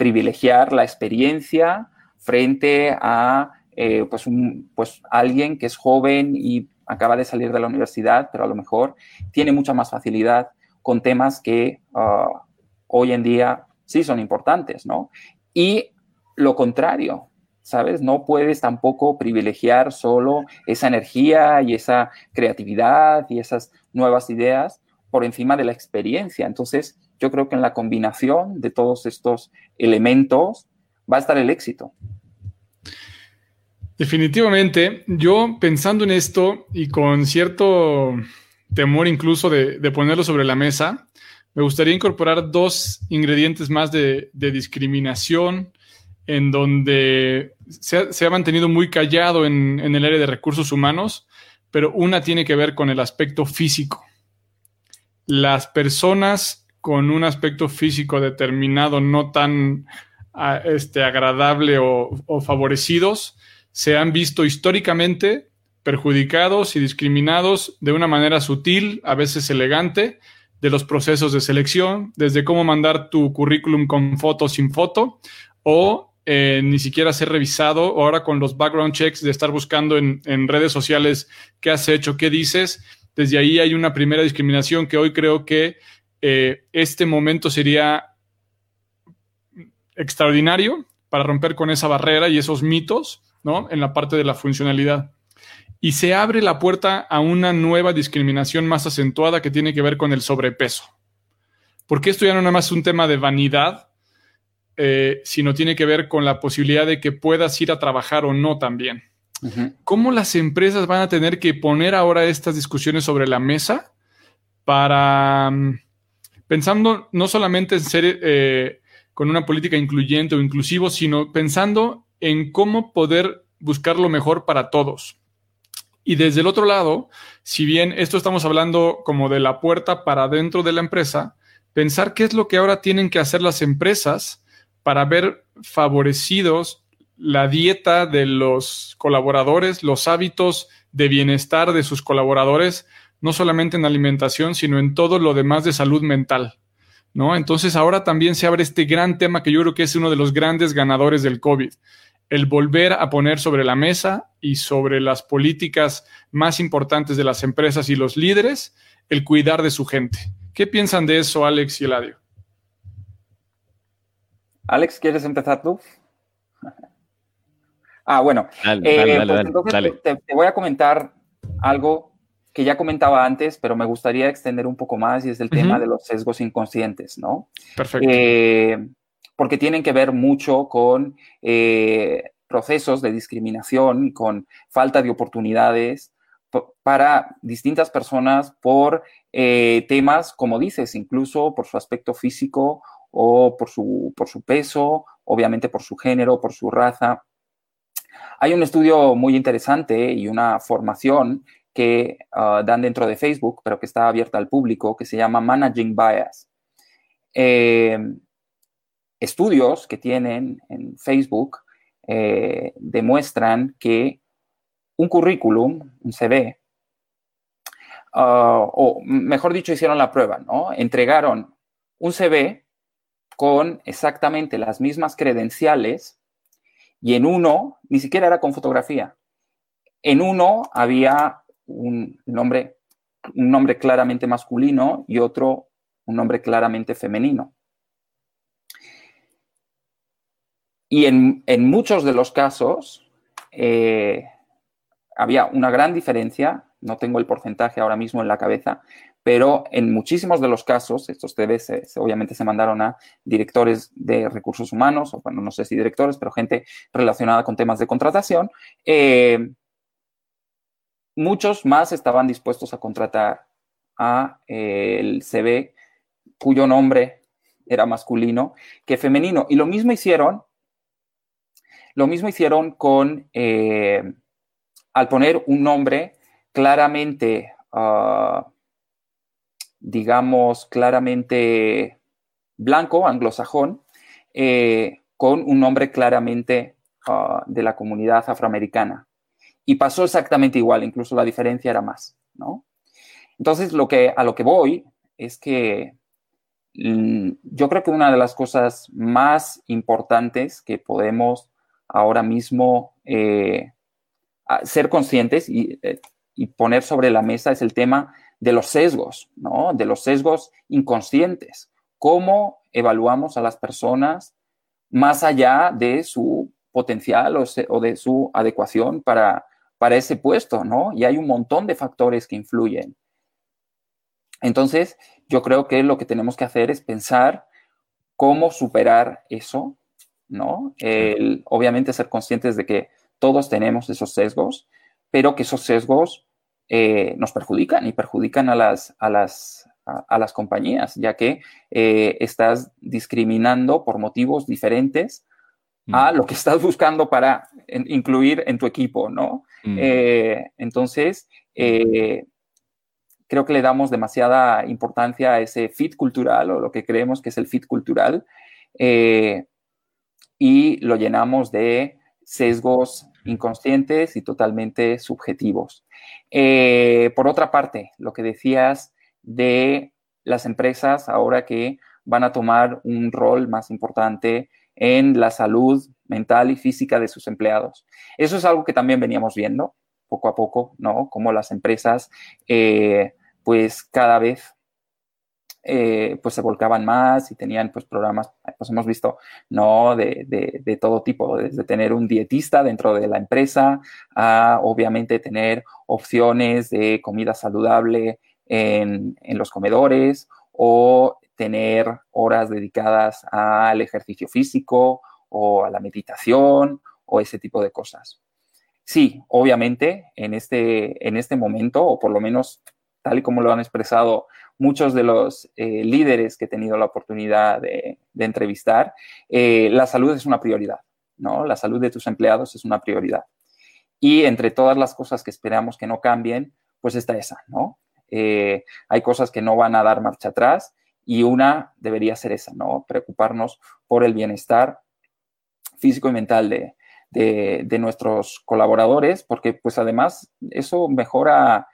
privilegiar la experiencia frente a eh, pues, pues alguien que es joven y acaba de salir de la universidad, pero a lo mejor tiene mucha más facilidad con temas que ah, hoy en día sí son importantes, ¿no? Y lo contrario, ¿sabes? No puedes tampoco privilegiar solo esa energía y esa creatividad y esas nuevas ideas por encima de la experiencia. Entonces, yo creo que en la combinación de todos estos elementos va a estar el éxito. Definitivamente, yo pensando en esto y con cierto, temor incluso de, ponerlo sobre la mesa, me gustaría incorporar dos ingredientes más de, discriminación en donde se ha, mantenido muy callado en, el área de recursos humanos, pero una tiene que ver con el aspecto físico. Las personas con un aspecto físico determinado no tan este, agradable o, favorecidos se han visto históricamente perjudicados y discriminados de una manera sutil, a veces elegante, de los procesos de selección, desde cómo mandar tu currículum con foto sin foto o eh, ni siquiera ser revisado, ahora con los background checks de estar buscando en, en, redes sociales qué has hecho, qué dices, desde ahí hay una primera discriminación que hoy creo que eh, este momento sería extraordinario para romper con esa barrera y esos mitos, ¿no? En la parte de la funcionalidad. Y se abre la puerta a una nueva discriminación más acentuada que tiene que ver con el sobrepeso. Porque esto ya no nada más es un tema de vanidad, eh, sino tiene que ver con la posibilidad de que puedas ir a trabajar o no también. ¿Cómo las empresas van a tener que poner ahora estas discusiones sobre la mesa para, mm, pensando no solamente en ser eh, con una política incluyente o inclusivo, sino pensando en cómo poder buscar lo mejor para todos. Y desde el otro lado, si bien esto estamos hablando como de la puerta para dentro de la empresa, pensar qué es lo que ahora tienen que hacer las empresas para ver favorecidos la dieta de los colaboradores, los hábitos de bienestar de sus colaboradores, no solamente en alimentación, sino en todo lo demás de salud mental. ¿no? Entonces ahora también se abre este gran tema que yo creo que es uno de los grandes ganadores del COVID, el volver a poner sobre la mesa y sobre las políticas más importantes de las empresas y los líderes, el cuidar de su gente. ¿Qué piensan de eso, Alex y Eladio? Alex, ¿quieres empezar tú? ah, bueno. Eh, pues te voy a comentar algo que ya comentaba antes, pero me gustaría extender un poco más y es el tema de los sesgos inconscientes, ¿no? Perfecto. Eh, porque tienen que ver mucho con eh, procesos de discriminación y con falta de oportunidades para distintas personas por eh, temas, como dices, incluso por su aspecto físico o por su, por su peso, obviamente por su género, por su raza. Hay un estudio muy interesante y una formación que ah, dan dentro de Facebook, pero que está abierta al público, que se llama Managing Bias. Em, estudios que tienen en Facebook eh, demuestran que un currículum, un CV, ah, o mejor dicho, hicieron la prueba, ¿no? Entregaron un CV con exactamente las mismas credenciales y en uno, ni siquiera era con fotografía, en uno había un nombre, un nombre claramente masculino y otro un nombre claramente femenino. Y en, muchos de los casos eh, había una gran diferencia, no tengo el porcentaje ahora mismo en la cabeza, pero en muchísimos de los casos, estos TVs obviamente se mandaron a directores de recursos humanos, o bueno, no sé si directores, pero gente relacionada con temas de contratación, eh, muchos más estaban dispuestos a contratar a eh, el CV cuyo nombre era masculino que femenino. Y lo mismo hicieron, lo mismo hicieron con, eh, al poner un nombre claramente, ah, digamos, claramente blanco, anglosajón, eh, con un nombre claramente ah, de la comunidad afroamericana. Y pasó exactamente igual, incluso la diferencia era más, ¿no? Entonces, lo que, a lo que voy es que mm, yo creo que una de las cosas más importantes que podemos ahora mismo eh, ser conscientes eh, y, poner sobre la mesa es el tema de los sesgos, ¿no? De los sesgos inconscientes. ¿Cómo evaluamos a las personas más allá de su potencial o de su adecuación para, para ese puesto, ¿no? Y hay un montón de factores que influyen. Entonces, yo creo que lo que tenemos que hacer es pensar cómo superar eso, ¿no? obviamente ser conscientes de que todos tenemos esos sesgos, pero que esos sesgos eh, nos perjudican y perjudican a las, a las, a, las compañías, ya que eh, estás discriminando por motivos diferentes a mm. lo que estás buscando para incluir en tu equipo, ¿no? Mm. Eh, entonces, creo que le damos demasiada importancia a ese fit cultural o lo que creemos que es el fit cultural y lo llenamos de sesgos inconscientes y totalmente subjetivos. Eh, por otra parte, lo que decías de las empresas ahora que van a tomar un rol más importante en la salud mental y física de sus empleados. Eso es algo que también veníamos viendo poco a poco, ¿no? Como las empresas, eh, pues cada vez eh, pues se volcaban más y tenían pues programas, pues hemos visto, ¿no? De, de, todo tipo, desde tener un dietista dentro de la empresa a obviamente tener opciones de comida saludable en, en los comedores o tener horas dedicadas al ejercicio físico o a la meditación o ese tipo de cosas. Sí, obviamente en este, en este momento, o por lo menos tal y como lo han expresado muchos de los eh, líderes que he tenido la oportunidad de, entrevistar, eh, la salud es una prioridad, ¿no? La salud de tus empleados es una prioridad. Y entre todas las cosas que esperamos que no cambien, pues está esa, ¿no? Eh, hay cosas que no van a dar marcha atrás y una debería ser esa, ¿no? Preocuparnos por el bienestar físico y mental de, de nuestros colaboradores, porque pues además eso mejora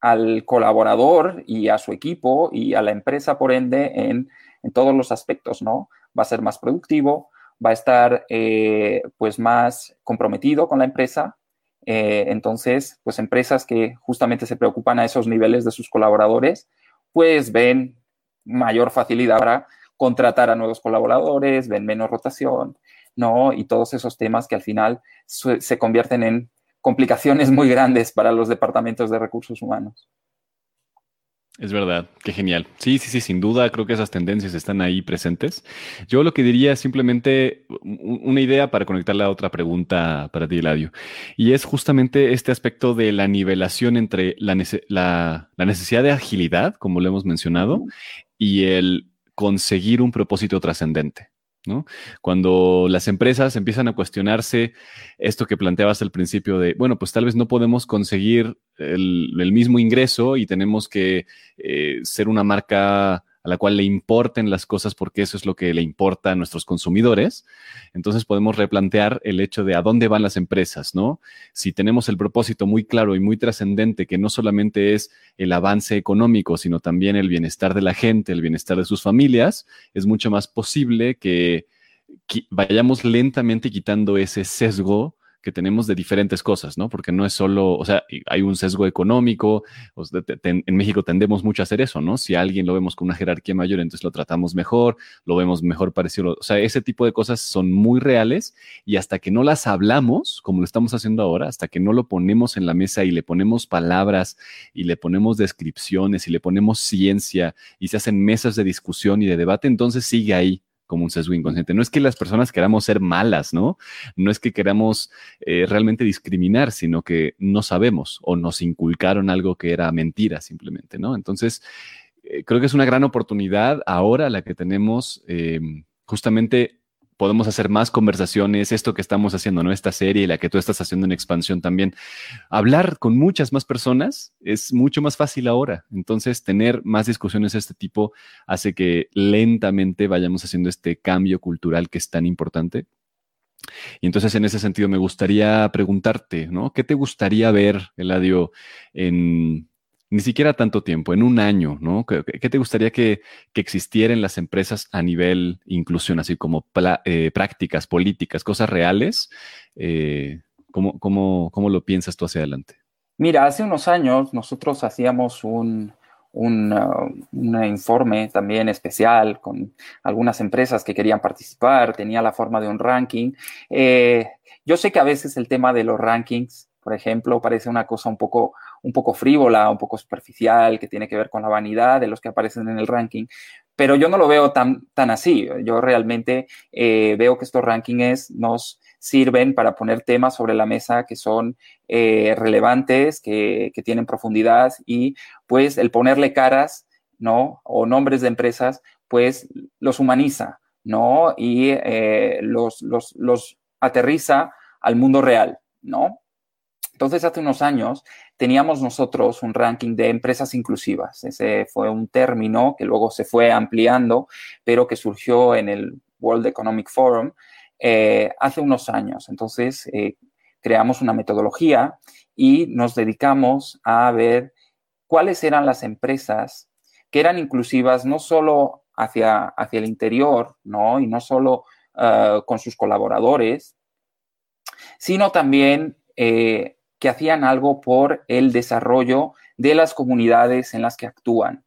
al colaborador y a su equipo y a la empresa, por ende, en, todos los aspectos, ¿no? Va a ser más productivo, va a estar, eh, pues, más comprometido con la empresa. Eh, entonces, pues, empresas que justamente se preocupan a esos niveles de sus colaboradores, pues, ven mayor facilidad para contratar a nuevos colaboradores, ven menos rotación, ¿no? Y todos esos temas que al final se convierten en complicaciones muy grandes para los departamentos de recursos humanos. Es verdad, qué genial. Sí, sí, sí, sin duda creo que esas tendencias están ahí presentes. Yo lo que diría es simplemente una idea para conectarla a otra pregunta para ti, Eladio, y es justamente este aspecto de la nivelación entre la, la necesidad de agilidad, como lo hemos mencionado, y el conseguir un propósito trascendente. Cuando las empresas empiezan a cuestionarse esto que planteabas al principio de, bueno, pues tal vez no podemos conseguir el, mismo ingreso y tenemos que eh, ser una marca a la cual le importen las cosas porque eso es lo que le importa a nuestros consumidores, entonces podemos replantear el hecho de a dónde van las empresas, ¿no? Si tenemos el propósito muy claro y muy trascendente, que no solamente es el avance económico, sino también el bienestar de la gente, el bienestar de sus familias, es mucho más posible que vayamos lentamente quitando ese sesgo que tenemos de diferentes cosas, ¿no? Porque no es solo, o sea, hay un sesgo económico, en México tendemos mucho a hacer eso, ¿no? Si a alguien lo vemos con una jerarquía mayor, entonces lo tratamos mejor, lo vemos mejor parecido, o sea, ese tipo de cosas son muy reales y hasta que no las hablamos, como lo estamos haciendo ahora, hasta que no lo ponemos en la mesa y le ponemos palabras y le ponemos descripciones y le ponemos ciencia y se hacen mesas de discusión y de debate, entonces sigue ahí como un sesgo inconsciente. No es que las personas queramos ser malas, ¿no? No es que queramos eh, realmente discriminar, sino que no sabemos o nos inculcaron algo que era mentira simplemente, ¿no? Entonces, eh, creo que es una gran oportunidad ahora la que tenemos eh, justamente podemos hacer más conversaciones, esto que estamos haciendo, ¿no? Esta serie, la que tú estás haciendo en expansión también. Hablar con muchas más personas es mucho más fácil ahora. Entonces, tener más discusiones de este tipo hace que lentamente vayamos haciendo este cambio cultural que es tan importante. Y entonces, en ese sentido, me gustaría preguntarte, ¿no? ¿Qué te gustaría ver, Eladio, en ni siquiera tanto tiempo, en un año, ¿no? ¿Qué, te gustaría que, existiera en las empresas a nivel inclusión, así como eh, prácticas, políticas, cosas reales? Eh, ¿cómo, lo piensas tú hacia adelante? Mira, hace unos años nosotros hacíamos un, un, informe también especial con algunas empresas que querían participar, tenía la forma de un ranking. Eh, yo sé que a veces el tema de los rankings, por ejemplo, parece una cosa un poco un poco frívola, un poco superficial, que tiene que ver con la vanidad de los que aparecen en el ranking, pero yo no lo veo tan, tan así. Yo realmente eh, veo que estos rankings nos sirven para poner temas sobre la mesa que son eh, relevantes, que, tienen profundidad y pues el ponerle caras, ¿no? O nombres de empresas, pues los humaniza, ¿no? Y eh, los, los, los aterriza al mundo real, ¿no? Entonces, hace unos años teníamos nosotros un ranking de empresas inclusivas. Ese fue un término que luego se fue ampliando, pero que surgió en el World Economic Forum eh, hace unos años. Entonces, eh, creamos una metodología y nos dedicamos a ver cuáles eran las empresas que eran inclusivas no solo hacia, hacia el interior, ¿no? Y no solo ah, con sus colaboradores, sino también eh, que hacían algo por el desarrollo de las comunidades en las que actúan,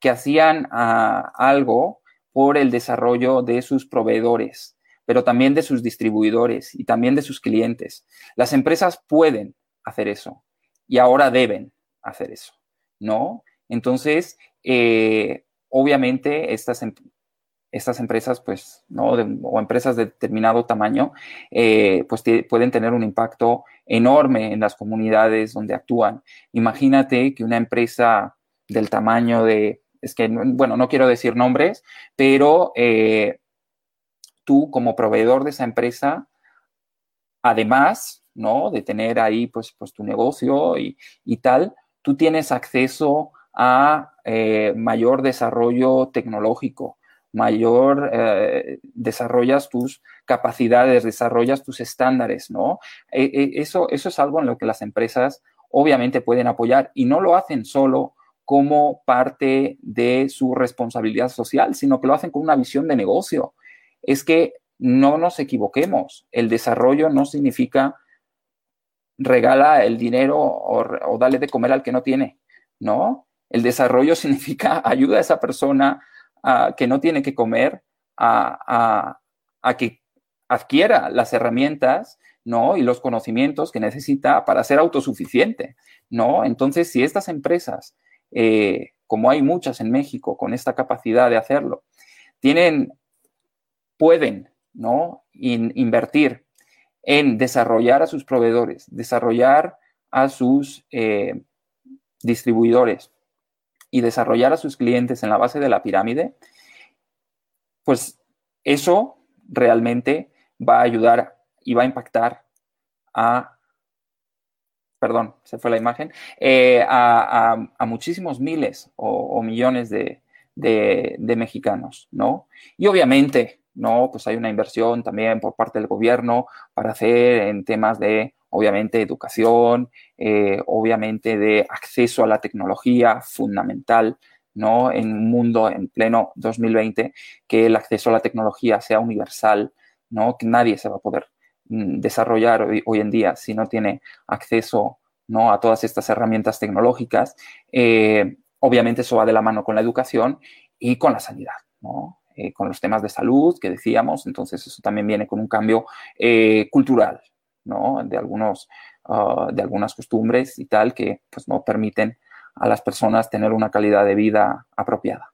que hacían ah, algo por el desarrollo de sus proveedores, pero también de sus distribuidores y también de sus clientes. Las empresas pueden hacer eso y ahora deben hacer eso, ¿no? Entonces, eh, obviamente, estas, em, estas empresas, pues, ¿no? o empresas de determinado tamaño, eh, pues pueden tener un impacto enorme en las comunidades donde actúan. Imagínate que una empresa del tamaño de, es que, bueno, no quiero decir nombres, pero eh, tú como proveedor de esa empresa, además, ¿no? De tener ahí, pues, pues tu negocio y, y tal, tú tienes acceso a eh, mayor desarrollo tecnológico, mayor eh, desarrollas tus capacidades, desarrollas tus estándares, ¿no? E, e, eso, eso es algo en lo que las empresas obviamente pueden apoyar y no lo hacen solo como parte de su responsabilidad social, sino que lo hacen con una visión de negocio. Es que no nos equivoquemos, el desarrollo no significa regala el dinero o, o dale de comer al que no tiene, ¿no? El desarrollo significa ayuda a esa persona que no tiene que comer a, que adquiera las herramientas ¿no? y los conocimientos que necesita para ser autosuficiente. ¿no? Entonces, si estas empresas, eh, como hay muchas en México con esta capacidad de hacerlo, tienen, pueden ¿no? invertir en desarrollar a sus proveedores, desarrollar a sus eh, distribuidores, y desarrollar a sus clientes en la base de la pirámide, pues eso realmente va a ayudar y va a impactar a, perdón, se fue la imagen, eh, a, muchísimos miles o, millones de, de, mexicanos, ¿no? Y obviamente, ¿no? Pues hay una inversión también por parte del gobierno para hacer en temas de obviamente educación, eh, obviamente de acceso a la tecnología fundamental, ¿no? En un mundo en pleno 2020, que el acceso a la tecnología sea universal, ¿no? Que nadie se va a poder mm, desarrollar hoy, en día si no tiene acceso, ¿no? A todas estas herramientas tecnológicas. Eh, obviamente eso va de la mano con la educación y con la sanidad, ¿no? Eh, con los temas de salud que decíamos, entonces eso también viene con un cambio cultural, de, algunos, ah, de algunas costumbres y tal que pues, no permiten a las personas tener una calidad de vida apropiada.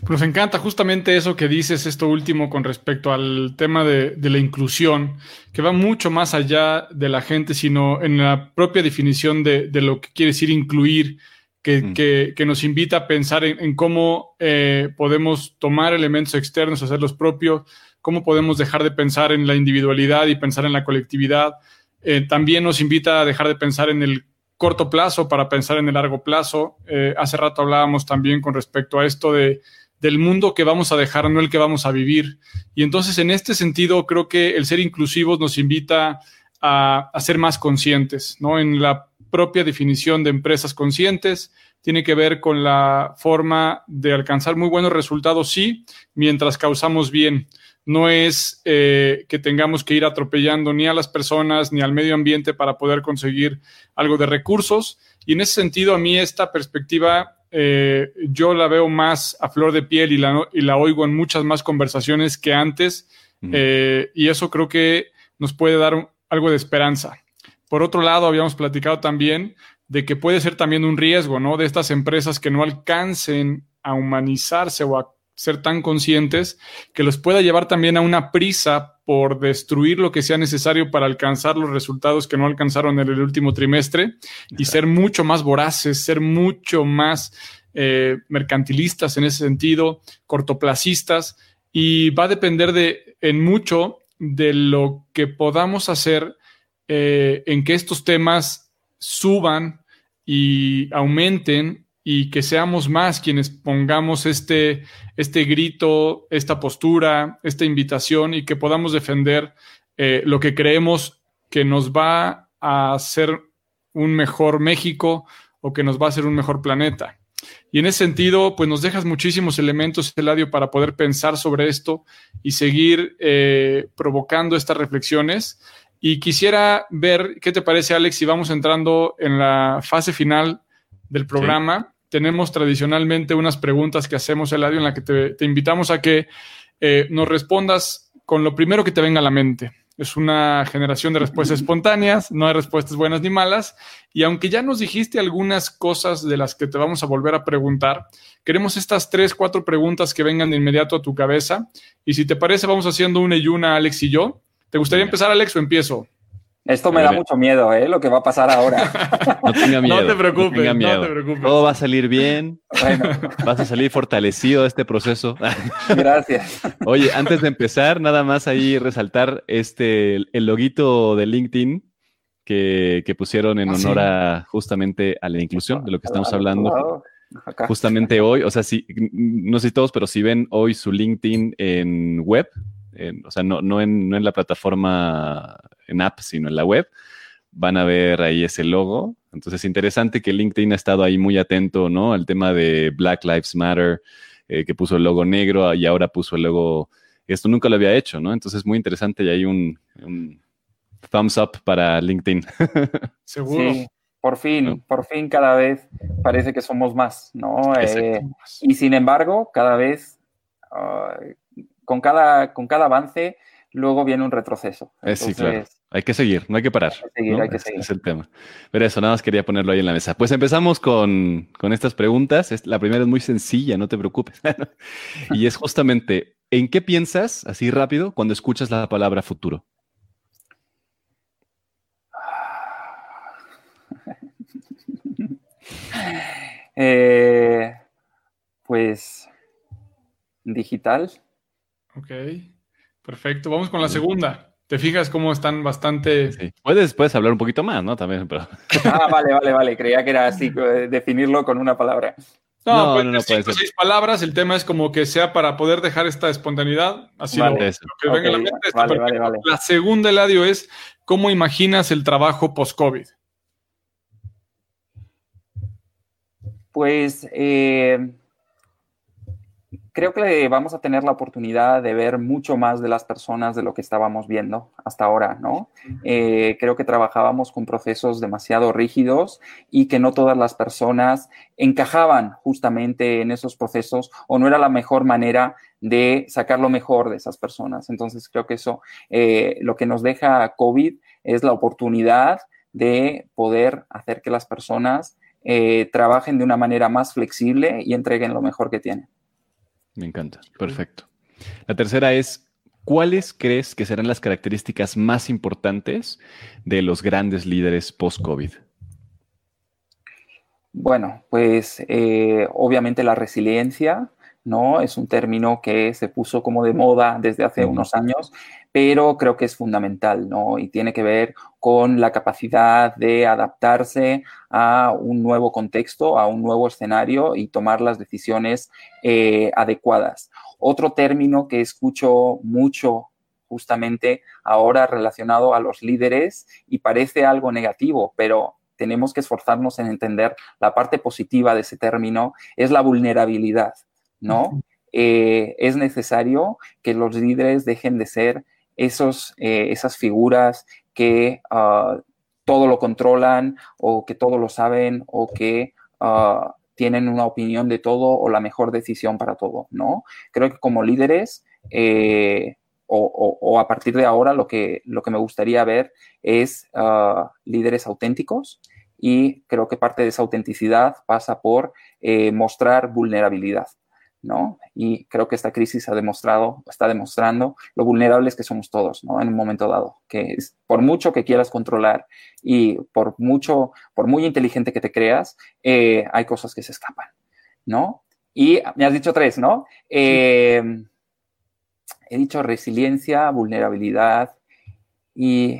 Pues nos encanta justamente eso que dices, esto último con respecto al tema de, la inclusión, que va mucho más allá de la gente, sino en la propia definición de, lo que quiere decir incluir, que, mm. nos invita a pensar en, cómo eh, podemos tomar elementos externos, hacerlos propios, cómo podemos dejar de pensar en la individualidad y pensar en la colectividad. Eh, también nos invita a dejar de pensar en el corto plazo para pensar en el largo plazo. Eh, hace rato hablábamos también con respecto a esto de, del mundo que vamos a dejar, no el que vamos a vivir. Y entonces, en este sentido, creo que el ser inclusivos nos invita a, a ser más conscientes, ¿no? En la propia definición de empresas conscientes, tiene que ver con la forma de alcanzar muy buenos resultados, sí, mientras causamos bien no es eh, que tengamos que ir atropellando ni a las personas ni al medio ambiente para poder conseguir algo de recursos. Y en ese sentido, a mí esta perspectiva eh, yo la veo más a flor de piel y la, y la oigo en muchas más conversaciones que antes. Eh, y eso creo que nos puede dar algo de esperanza. Por otro lado, habíamos platicado también de que puede ser también un riesgo, ¿no? De estas empresas que no alcancen a humanizarse o a ser tan conscientes que los pueda llevar también a una prisa por destruir lo que sea necesario para alcanzar los resultados que no alcanzaron en el último trimestre y ser mucho más voraces, ser mucho más eh, mercantilistas en ese sentido, cortoplacistas, y va a depender de, en mucho de lo que podamos hacer eh, en que estos temas suban y aumenten y que seamos más quienes pongamos este, este grito, esta postura, esta invitación y que podamos defender eh, lo que creemos que nos va a hacer un mejor México o que nos va a hacer un mejor planeta. Y en ese sentido, pues nos dejas muchísimos elementos, Eladio, para poder pensar sobre esto y seguir eh, provocando estas reflexiones. Y quisiera ver, ¿qué te parece, Alex, si vamos entrando en la fase final del programa? Tenemos tradicionalmente unas preguntas que hacemos, Eladio, en la que te, invitamos a que eh, nos respondas con lo primero que te venga a la mente. Es una generación de respuestas espontáneas, no hay respuestas buenas ni malas. Y aunque ya nos dijiste algunas cosas de las que te vamos a volver a preguntar, queremos estas tres, cuatro preguntas que vengan de inmediato a tu cabeza. Y si te parece, vamos haciendo una y una, Alex y yo. ¿Te gustaría empezar, Alex, o empiezo? Esto me da mucho miedo, ¿eh? Lo que va a pasar ahora. No tenga miedo. No te preocupes, no, te preocupes. Todo va a salir bien. Bueno. Vas a salir fortalecido de este proceso. Gracias. Oye, antes de empezar, nada más ahí resaltar este, el loguito de LinkedIn que, pusieron en ah, honor a justamente a la inclusión, de lo que estamos hablando. Justamente hoy, o sea, si, no sé si todos, pero si ven hoy su LinkedIn en web, o sea, no, no, en, no en la plataforma en app, sino en la web, van a ver ahí ese logo. Entonces es interesante que LinkedIn ha estado ahí muy atento, ¿no? Al tema de Black Lives Matter, eh, que puso el logo negro y ahora puso el logo, esto nunca lo había hecho, ¿no? Entonces es muy interesante y hay un, thumbs up para LinkedIn. Seguro. Sí, por fin, por fin cada vez parece que somos más, ¿no? Eh, y sin embargo, cada vez, ah, con, cada, con cada avance, luego viene un retroceso. Eh, sí, claro. Hay que seguir, no hay que parar. Hay que seguir, hay que seguir. Es, el tema. Pero eso, nada más quería ponerlo ahí en la mesa. Pues empezamos con, con estas preguntas. La primera es muy sencilla, no te preocupes. y es justamente, ¿en qué piensas, así rápido, cuando escuchas la palabra futuro? Eh, pues digital. Ok. Perfecto, vamos con la segunda. ¿Te fijas cómo están bastante... Sí. Puedes, puedes hablar un poquito más, ¿no? También, pero... Ah, vale, vale, vale. Creía que era así, eh, definirlo con una palabra. No, no, no, puede ser. seis palabras. El tema es como que sea para poder dejar esta espontaneidad. Así lo, que venga a la mente. Vale, vale, vale. La segunda, Eladio, es ¿cómo imaginas el trabajo post-COVID? Pues eh, creo que vamos a tener la oportunidad de ver mucho más de las personas de lo que estábamos viendo hasta ahora, ¿no? Eh, creo que trabajábamos con procesos demasiado rígidos y que no todas las personas encajaban justamente en esos procesos o no era la mejor manera de sacar lo mejor de esas personas. Entonces creo que eso, eh, lo que nos deja COVID es la oportunidad de poder hacer que las personas eh, trabajen de una manera más flexible y entreguen lo mejor que tienen. Me encanta, perfecto. La tercera es, ¿cuáles crees que serán las características más importantes de los grandes líderes post-COVID? Bueno, pues eh, obviamente la resiliencia, ¿no? Es un término que se puso como de moda desde hace unos años, pero creo que es fundamental, ¿no? Y tiene que ver con la capacidad de adaptarse a un nuevo contexto, a un nuevo escenario y tomar las decisiones eh, adecuadas. Otro término que escucho mucho justamente ahora relacionado a los líderes y parece algo negativo, pero tenemos que esforzarnos en entender la parte positiva de ese término, es la vulnerabilidad. ¿No? Eh, es necesario que los líderes dejen de ser esos, eh, esas figuras que ah, todo lo controlan o que todo lo saben o que ah, tienen una opinión de todo o la mejor decisión para todo, ¿no? Creo que como líderes eh, o, a partir de ahora lo que, lo que me gustaría ver es ah, líderes auténticos y creo que parte de esa autenticidad pasa por mostrar vulnerabilidad. ¿No? Y creo que esta crisis ha demostrado, está demostrando lo vulnerables que somos todos, ¿no? En un momento dado, que es, por mucho que quieras controlar y por mucho, por muy inteligente que te creas, eh, hay cosas que se escapan, ¿no? Y me has dicho tres, ¿no? Eh, he dicho resiliencia, vulnerabilidad y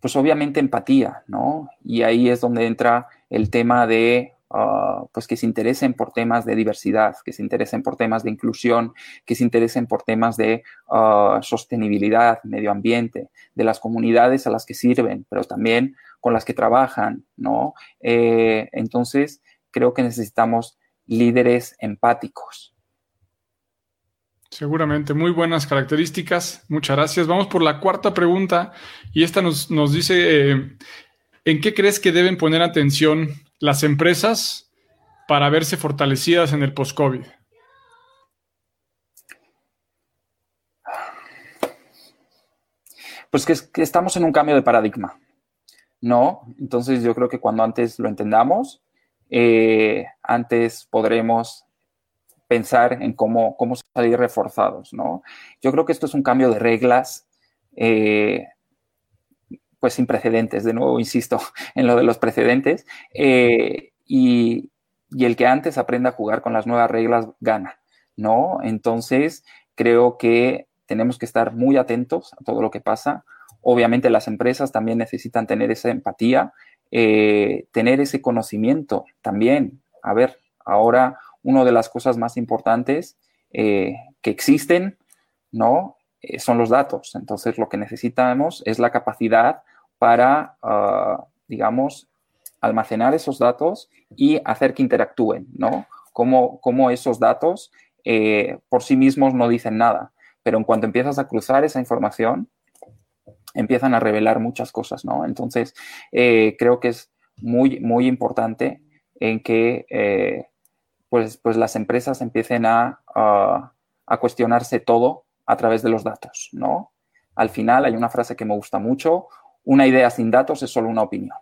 pues obviamente empatía, ¿no? Y ahí es donde entra el tema de, ah, pues que se interesen por temas de diversidad, que se interesen por temas de inclusión, que se interesen por temas de ah, sostenibilidad, medio ambiente, de las comunidades a las que sirven, pero también con las que trabajan, ¿no? Eh, entonces, creo que necesitamos líderes empáticos, Seguramente, muy buenas características. Muchas gracias. Vamos por la cuarta pregunta y esta nos, dice, eh, ¿en qué crees que deben poner atención las empresas para verse fortalecidas en el post-COVID? Pues que, estamos en un cambio de paradigma, ¿no? Entonces yo creo que cuando antes lo entendamos, eh, antes podremos pensar en cómo, cómo salir reforzados, ¿no? Yo creo que esto es un cambio de reglas, eh, pues sin precedentes, de nuevo insisto en lo de los precedentes, eh, y, y, el que antes aprenda a jugar con las nuevas reglas gana, ¿no? Entonces, creo que tenemos que estar muy atentos a todo lo que pasa. Obviamente las empresas también necesitan tener esa empatía, eh, tener ese conocimiento también. A ver, ahora una de las cosas más importantes eh, que existen, ¿no? Son los datos. Entonces, lo que necesitamos es la capacidad para, ah, digamos, almacenar esos datos y hacer que interactúen, ¿no? Como, esos datos eh, por sí mismos no dicen nada, pero en cuanto empiezas a cruzar esa información, empiezan a revelar muchas cosas, ¿no? Entonces, creo que es muy, muy importante en que pues, pues las empresas empiecen a, cuestionarse todo a través de los datos, ¿no? Al final hay una frase que me gusta mucho, una idea sin datos es solo una opinión,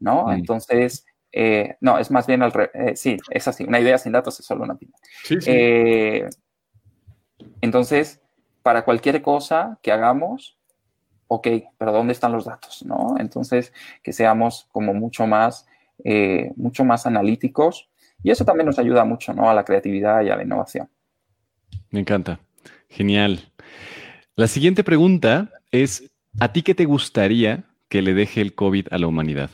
¿no? Entonces, eh, no, es más bien al revés, eh, sí, es así, una idea sin datos es solo una opinión. Eh, entonces, para cualquier cosa que hagamos, ok, pero ¿dónde están los datos? ¿no? Entonces, que seamos como mucho más, mucho más analíticos y eso también nos ayuda mucho ¿no? a la creatividad y a la innovación. Me encanta. Genial. La siguiente pregunta es, ¿a ti qué te gustaría que le deje el COVID a la humanidad?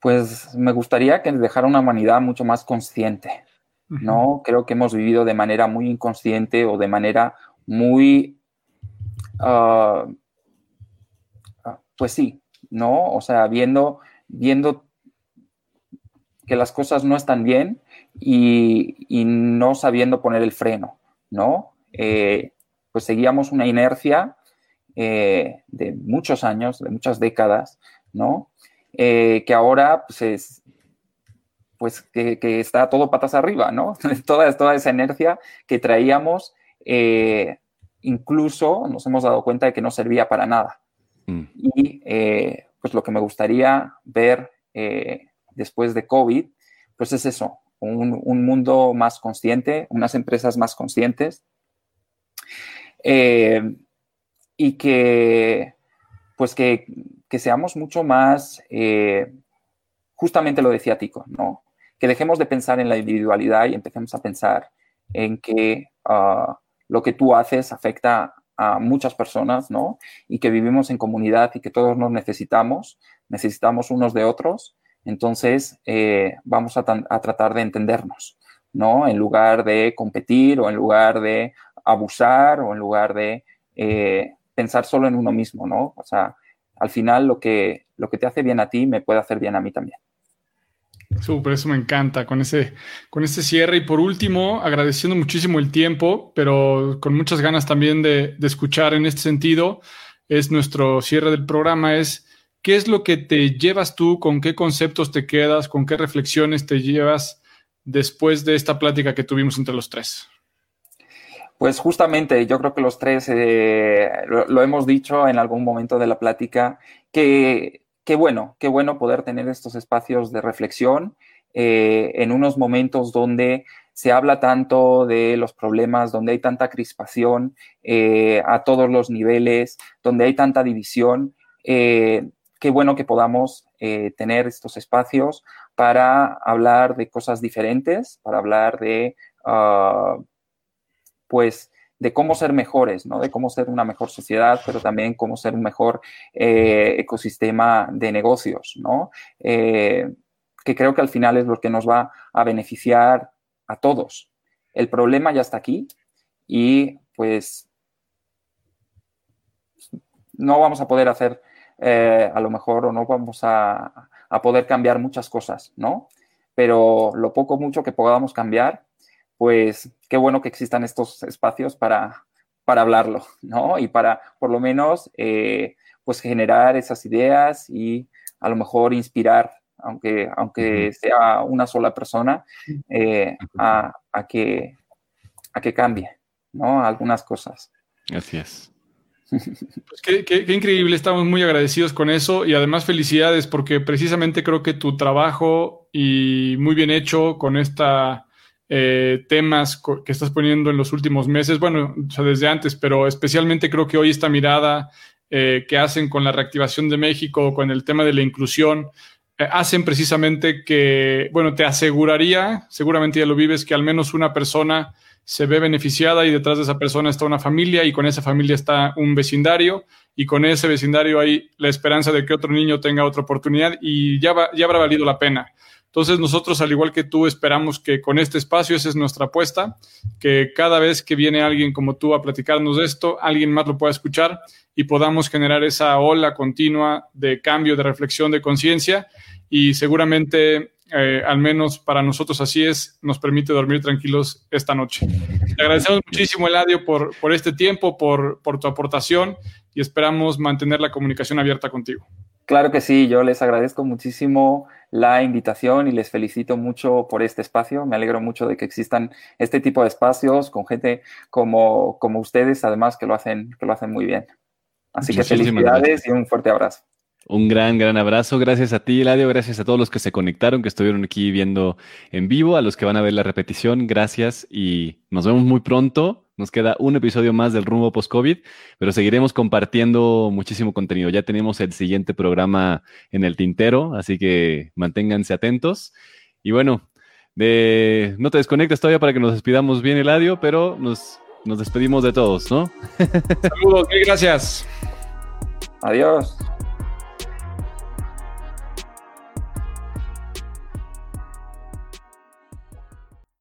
Pues me gustaría que dejara una humanidad mucho más consciente, ¿no? Creo que hemos vivido de manera muy inconsciente o de manera muy, ah, pues sí, ¿no? O sea, viendo, viendo que las cosas no están bien y, no sabiendo poner el freno, ¿no? Eh, pues seguíamos una inercia eh, de muchos años, de muchas décadas, ¿no? Eh, que ahora pues, es, pues que, está todo patas arriba, ¿no? toda, toda esa inercia que traíamos, incluso nos hemos dado cuenta de que no servía para nada. Mm. Y pues lo que me gustaría ver después de COVID, pues es eso, un, mundo más consciente, unas empresas más conscientes eh, y que, pues que, seamos mucho más, eh, justamente lo decía Tico, ¿no? Que dejemos de pensar en la individualidad y empecemos a pensar en que ah, lo que tú haces afecta a muchas personas, ¿no? Y que vivimos en comunidad y que todos nos necesitamos, necesitamos unos de otros entonces, eh, vamos a, tratar de entendernos, ¿no? En lugar de competir o en lugar de abusar o en lugar de eh, pensar solo en uno mismo, ¿no? O sea, al final lo que, lo que te hace bien a ti me puede hacer bien a mí también. Súper, eso me encanta con ese, con ese cierre. Y por último, agradeciendo muchísimo el tiempo, pero con muchas ganas también de, de escuchar en este sentido, es nuestro cierre del programa, es ¿Qué es lo que te llevas tú? ¿Con qué conceptos te quedas? ¿Con qué reflexiones te llevas después de esta plática que tuvimos entre los tres? Pues justamente, yo creo que los tres eh, lo, hemos dicho en algún momento de la plática, que, qué bueno, qué bueno poder tener estos espacios de reflexión, eh, en unos momentos donde se habla tanto de los problemas, donde hay tanta crispación eh, a todos los niveles, donde hay tanta división, eh, qué bueno que podamos tener estos espacios para hablar de cosas diferentes, para hablar de, ah, pues, de cómo ser mejores, ¿no? De cómo ser una mejor sociedad, pero también cómo ser un mejor ecosistema de negocios, ¿no? que creo que al final es lo que nos va a beneficiar a todos. El problema ya está aquí y pues no vamos a poder hacer eh, a lo mejor o no vamos a, poder cambiar muchas cosas, ¿no? Pero lo poco mucho que podamos cambiar, pues qué bueno que existan estos espacios para, para hablarlo, ¿no? Y para por lo menos eh, pues generar esas ideas y a lo mejor inspirar aunque, aunque sea una sola persona, eh, a, que, a que cambie, ¿no? Algunas cosas. Así es. Pues qué, increíble, estamos muy agradecidos con eso y además felicidades porque precisamente creo que tu trabajo y muy bien hecho con esta eh, temas que estás poniendo en los últimos meses, bueno, desde antes, pero especialmente creo que hoy esta mirada eh, que hacen con la reactivación de México, con el tema de la inclusión, eh, hacen precisamente que, bueno, te aseguraría, seguramente ya lo vives, que al menos una persona se ve beneficiada y detrás de esa persona está una familia y con esa familia está un vecindario y con ese vecindario hay la esperanza de que otro niño tenga otra oportunidad y ya, ya habrá valido la pena. Entonces nosotros, al igual que tú, esperamos que con este espacio, esa es nuestra apuesta, que cada vez que viene alguien como tú a platicarnos de esto, alguien más lo pueda escuchar y podamos generar esa ola continua de cambio, de reflexión, de conciencia y seguramente, eh, al menos para nosotros así es, nos permite dormir tranquilos esta noche. Te agradecemos muchísimo, Eladio, por, por este tiempo, por, por tu aportación y esperamos mantener la comunicación abierta contigo. Claro que sí, yo les agradezco muchísimo la invitación y les felicito mucho por este espacio. Me alegro mucho de que existan este tipo de espacios con gente como, como ustedes, además que lo hacen, que lo hacen muy bien. Así que felicidades y un fuerte abrazo. Un gran, gran abrazo. Gracias a ti, Eladio. Gracias a todos los que se conectaron, que estuvieron aquí viendo en vivo, a los que van a ver la repetición. Gracias y nos vemos muy pronto. Nos queda un episodio más del rumbo post-COVID, pero seguiremos compartiendo muchísimo contenido. Ya tenemos el siguiente programa en el tintero, así que manténganse atentos. Y bueno, de... no te desconectes todavía para que nos despidamos bien, Eladio, pero nos, nos despedimos de todos, ¿no? Saludos, mil gracias. Adiós.